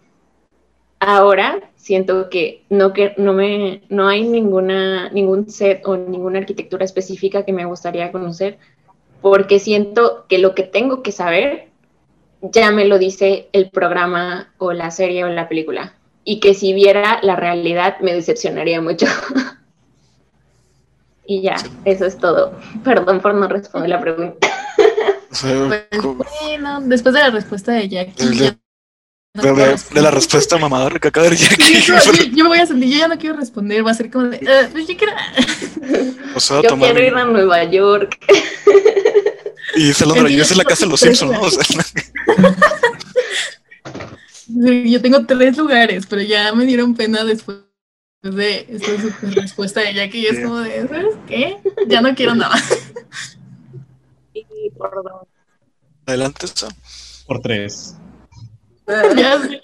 ahora siento que no que no me no hay ninguna ningún set o ninguna arquitectura específica que me gustaría conocer porque siento que lo que tengo que saber ya me lo dice el programa o la serie o la película y que si viera la realidad me decepcionaría mucho. y ya, eso es todo. Perdón por no responder la pregunta. O sea, Pues, bueno, después de la respuesta de Jackie. De- de- la respuesta mamadora que acaba de decir Sí, yo, yo- yo me voy a sentir, yo ya no quiero responder, va a ser como de, "Eh, pues yo quiero. O sea, Yo tomar. quiero ir a Nueva York. Y dice Londra, yo es la casa de los Simpsons, ¿no? O sea, Sí, Yo tengo tres lugares, pero ya me dieron pena después de esta respuesta de Jackie y es Sí. como de, ¿sabes qué? Ya no quiero nada. Y por dos. adelante, eso. Por tres. Ya sé.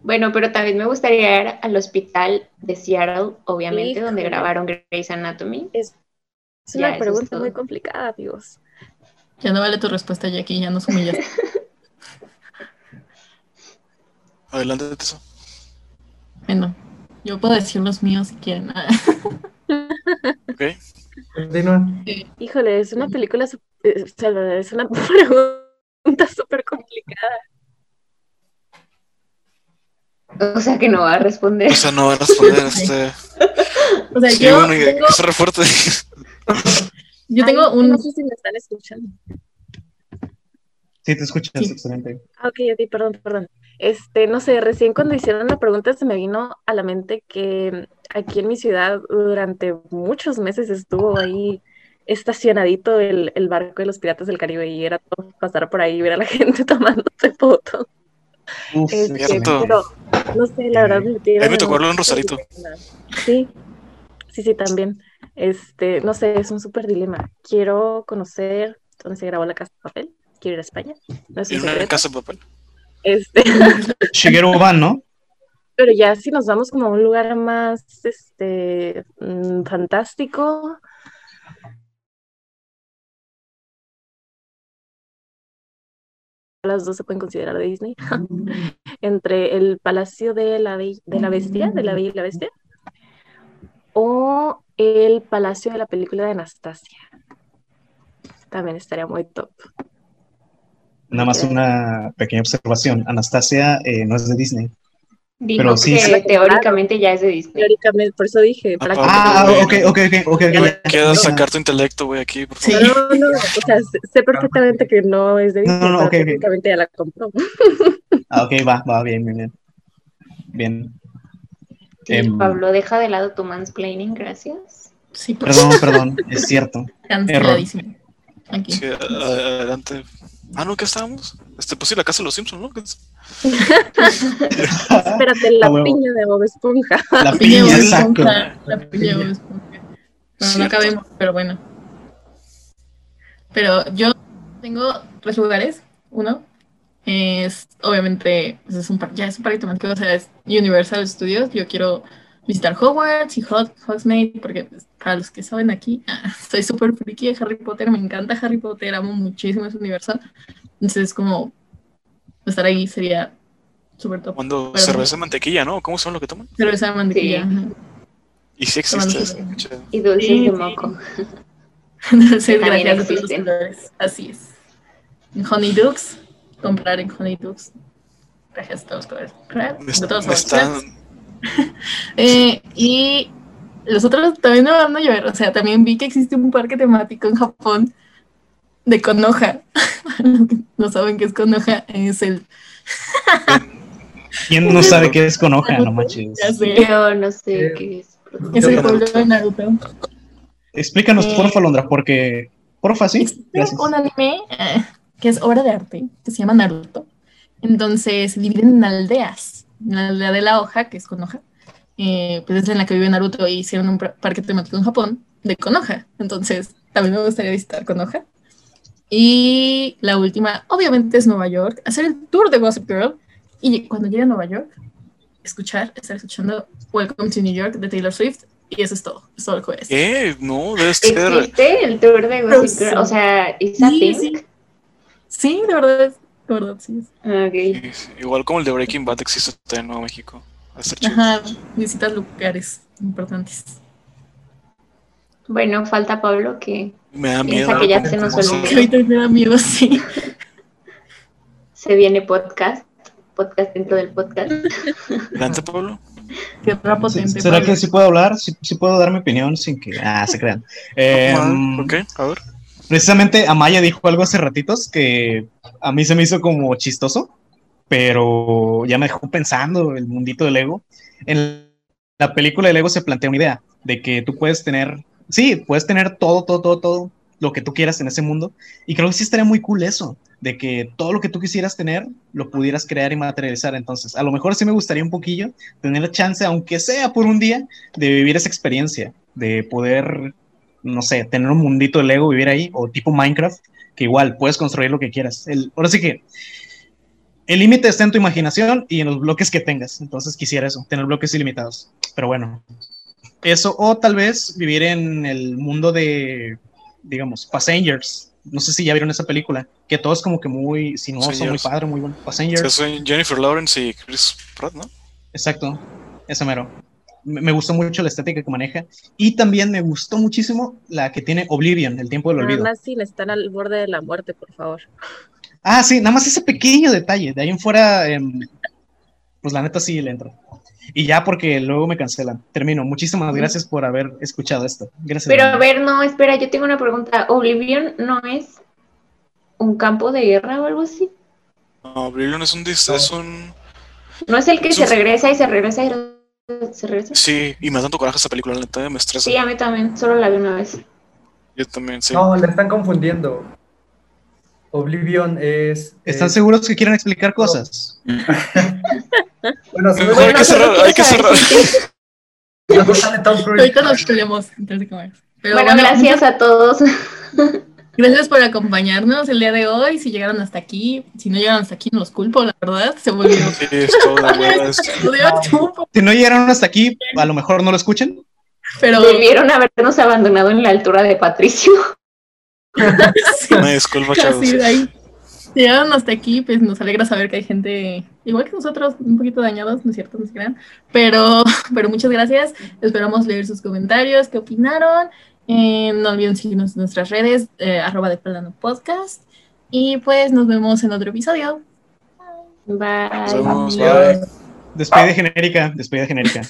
Bueno, pero también me gustaría ir al hospital de Seattle, obviamente, donde grabaron Grey's Anatomy. Es una pregunta muy complicada, amigos. Ya no vale tu respuesta, Jackie, ya nos humillaste. Adelante, eso. Bueno, yo puedo decir los míos si quieren. Ok. Continúa. Híjole, es una película, eh, es una pregunta súper complicada. O sea que no va a responder. O sea, no van a responder este. O sea, Sí, yo, bueno, tengo, que fuerte. yo tengo Ay, un... No sé si me están escuchando. Sí, te escuchas, Sí. excelente. Ah, Ok, ok, perdón, perdón. Este, no sé, recién cuando hicieron la pregunta se me vino a la mente que aquí en mi ciudad durante muchos meses estuvo ahí estacionadito el, el barco de los piratas del Caribe y era todo pasar por ahí y ver a la gente tomándose fotos. Este, Cierto. pero no sé, la verdad me tiene A mí me tocó verlo en Rosarito. Sí, sí, sí, también. Este, no sé, es un súper dilema. Quiero conocer dónde se grabó La Casa de Papel. Quiero ir a España. No es un En una casa de papel. Este, Shigeru Van, ¿no? pero ya si nos vamos como a un lugar más, este, mm, fantástico. Las dos se pueden considerar de Disney. Entre el Palacio de la, Be- de la Bestia, de la Bella y la Bestia, o el Palacio de la película de Anastasia. También estaría muy top. Nada más una pequeña observación. Anastasia eh, no es de Disney. Dijo Pero sí, que sí. teóricamente ya es de Disney. Teóricamente, por eso dije, Ah. Ah, ok, ok, ok, ok. ok, Me ya. queda No, sacar tu intelecto, güey, aquí, por Sí. No, no, o sea, sé, perfectamente que no es de Disney, No, no, pero ok, ok. técnicamente ya la compró. Ah, ok, va, va, bien, bien, bien. Bien. Sí, Em. Pablo, deja de lado tu mansplaining, gracias. Sí, por Perdón, perdón, es cierto. canceladísimo. Aquí. Sí, adelante. Ah, no, ¿qué estábamos? Este, pues sí, la casa de los Simpsons, ¿no? Espérate, la Ah, piña de Bob Esponja. La Piña piña, de Bob exacto. Esponja, La piña de Bob Esponja. Bueno, no acabemos, pero bueno. Pero yo tengo tres lugares. Uno es, obviamente, pues es un par- ya es un parque temático, o sea, es Universal Studios. Yo quiero visitar Hogwarts y Hog- Hogsmeade, porque pues, para los que saben aquí, soy súper friki de Harry Potter, me encanta Harry Potter, amo muchísimo ese universo. Entonces, como estar ahí sería súper top. Cuando Pero- cerveza de mantequilla, ¿no? ¿Cómo son lo que toman? Pero esa mantequilla. Sí. Y sí existe. Cerveza. Y dulces Sí, de moco. Sí, También gracias a todos los. Así es. En Honeydukes, comprar en Honeydukes. Gracias a todos los colores. Me, de me los están. Eh, y los otros también me van a llover. O sea, también vi que existe un parque temático en Japón de Konoha. No saben qué es Konoha, es el. ¿Quién no sabe qué es con hoja? No manches. Ya sé. Yo no sé Eh, qué es. Es el pueblo Naruto. de Naruto. Explícanos, Eh, porfa, Londra, porque. Porfa, sí. Gracias. un anime eh, que es obra de arte, que se llama Naruto. Entonces se dividen en aldeas. La aldea de la hoja, que es Konoha, eh, pues es en la que vive Naruto y hicieron un par- parque temático en Japón de Konoha. Entonces también me gustaría visitar Konoha. Y la última, obviamente, es Nueva York. Hacer el tour de Gossip Girl. Y cuando llegue a Nueva York, escuchar, estar escuchando Welcome to New York de Taylor Swift. Y eso es todo. Es todo lo que decir. ¿Qué? No, debe ser. ¿Existe el tour de Gossip Girl? O sea, ¿is a Sí, sí. Sí, de verdad, sí. Ok. Igual como el de Breaking Bad existe en Nuevo México. Ajá, visitas lugares importantes. Bueno, falta Pablo que Me da piensa miedo. que ya se nos olvidó. ahorita me da miedo, sí. Se viene podcast. Podcast dentro del podcast. Adelante, Pablo. Qué potente. ¿Será Pablo. que sí puedo hablar? Sí, sí puedo dar mi opinión sin que. Ah, se crean. Eh, Ah, ok, a ver. precisamente Amaya dijo algo hace ratitos que a mí se me hizo como chistoso, pero ya me dejó pensando el mundito del Lego. En la película de Lego se plantea una idea de que tú puedes tener, sí, puedes tener todo, todo, todo, todo lo que tú quieras en ese mundo. Y creo que sí estaría muy cool eso, de que todo lo que tú quisieras tener lo pudieras crear y materializar. Entonces, a lo mejor sí me gustaría un poquillo tener la chance, aunque sea por un día, de vivir esa experiencia, de poder, no sé, tener un mundito de Lego, vivir ahí, o tipo Minecraft, que igual puedes construir lo que quieras. El, ahora sí que el límite está en tu imaginación y en los bloques que tengas. Entonces quisiera eso, tener bloques ilimitados. Pero bueno, eso, o tal vez vivir en el mundo de digamos, Passengers. No sé si ya vieron esa película, que todo es como que muy sinuoso, muy padre, muy bueno. Passengers. Sí, Jennifer Lawrence y Chris Pratt, ¿no? Exacto, ese mero. Me, gustó mucho la estética que maneja. Y también me gustó muchísimo la que tiene Oblivion, el tiempo del olvido. Nada sí, están al borde de la muerte, por favor. Ah, sí, nada más ese pequeño detalle. De ahí en fuera, em, pues la neta sí le entro. Y ya porque luego me cancelan. Termino. Muchísimas gracias por haber escuchado esto. Gracias. Pero a ver, no, espera, yo tengo una pregunta. ¿Oblivion no es un campo de guerra o algo así? No, Oblivion es un... Es un... ¿No es el que se regresa y se regresa y se regresa? Sí, y me da tanto coraje esta película, la neta me estresa. Sí, a mí también, solo la vi una vez. Yo también, sí. No, le están confundiendo. Oblivion es... ¿Están seguros que quieren explicar cosas? bueno, hay que cerrar, hay que cerrar. Ahorita nos peleamos bueno, gracias a todos. Gracias por acompañarnos el día de hoy. Si llegaron hasta aquí, si no llegaron hasta aquí, no los culpo, la verdad. Se volvió. Sí, Si no llegaron hasta aquí, a lo mejor no lo escuchen. Pero debieron habernos abandonado en la altura de Patricio. Me disculpo, chavos. Llegaron hasta aquí, pues nos alegra saber que hay gente igual que nosotros, un poquito dañados, ¿no es cierto? No se crean. Pero, pero muchas gracias. Esperamos leer sus comentarios, qué opinaron. Eh, no olviden seguirnos en nuestras redes, eh, arroba de plano podcast. Y pues nos vemos en otro episodio. Bye. Bye. Despedida genérica, despedida genérica.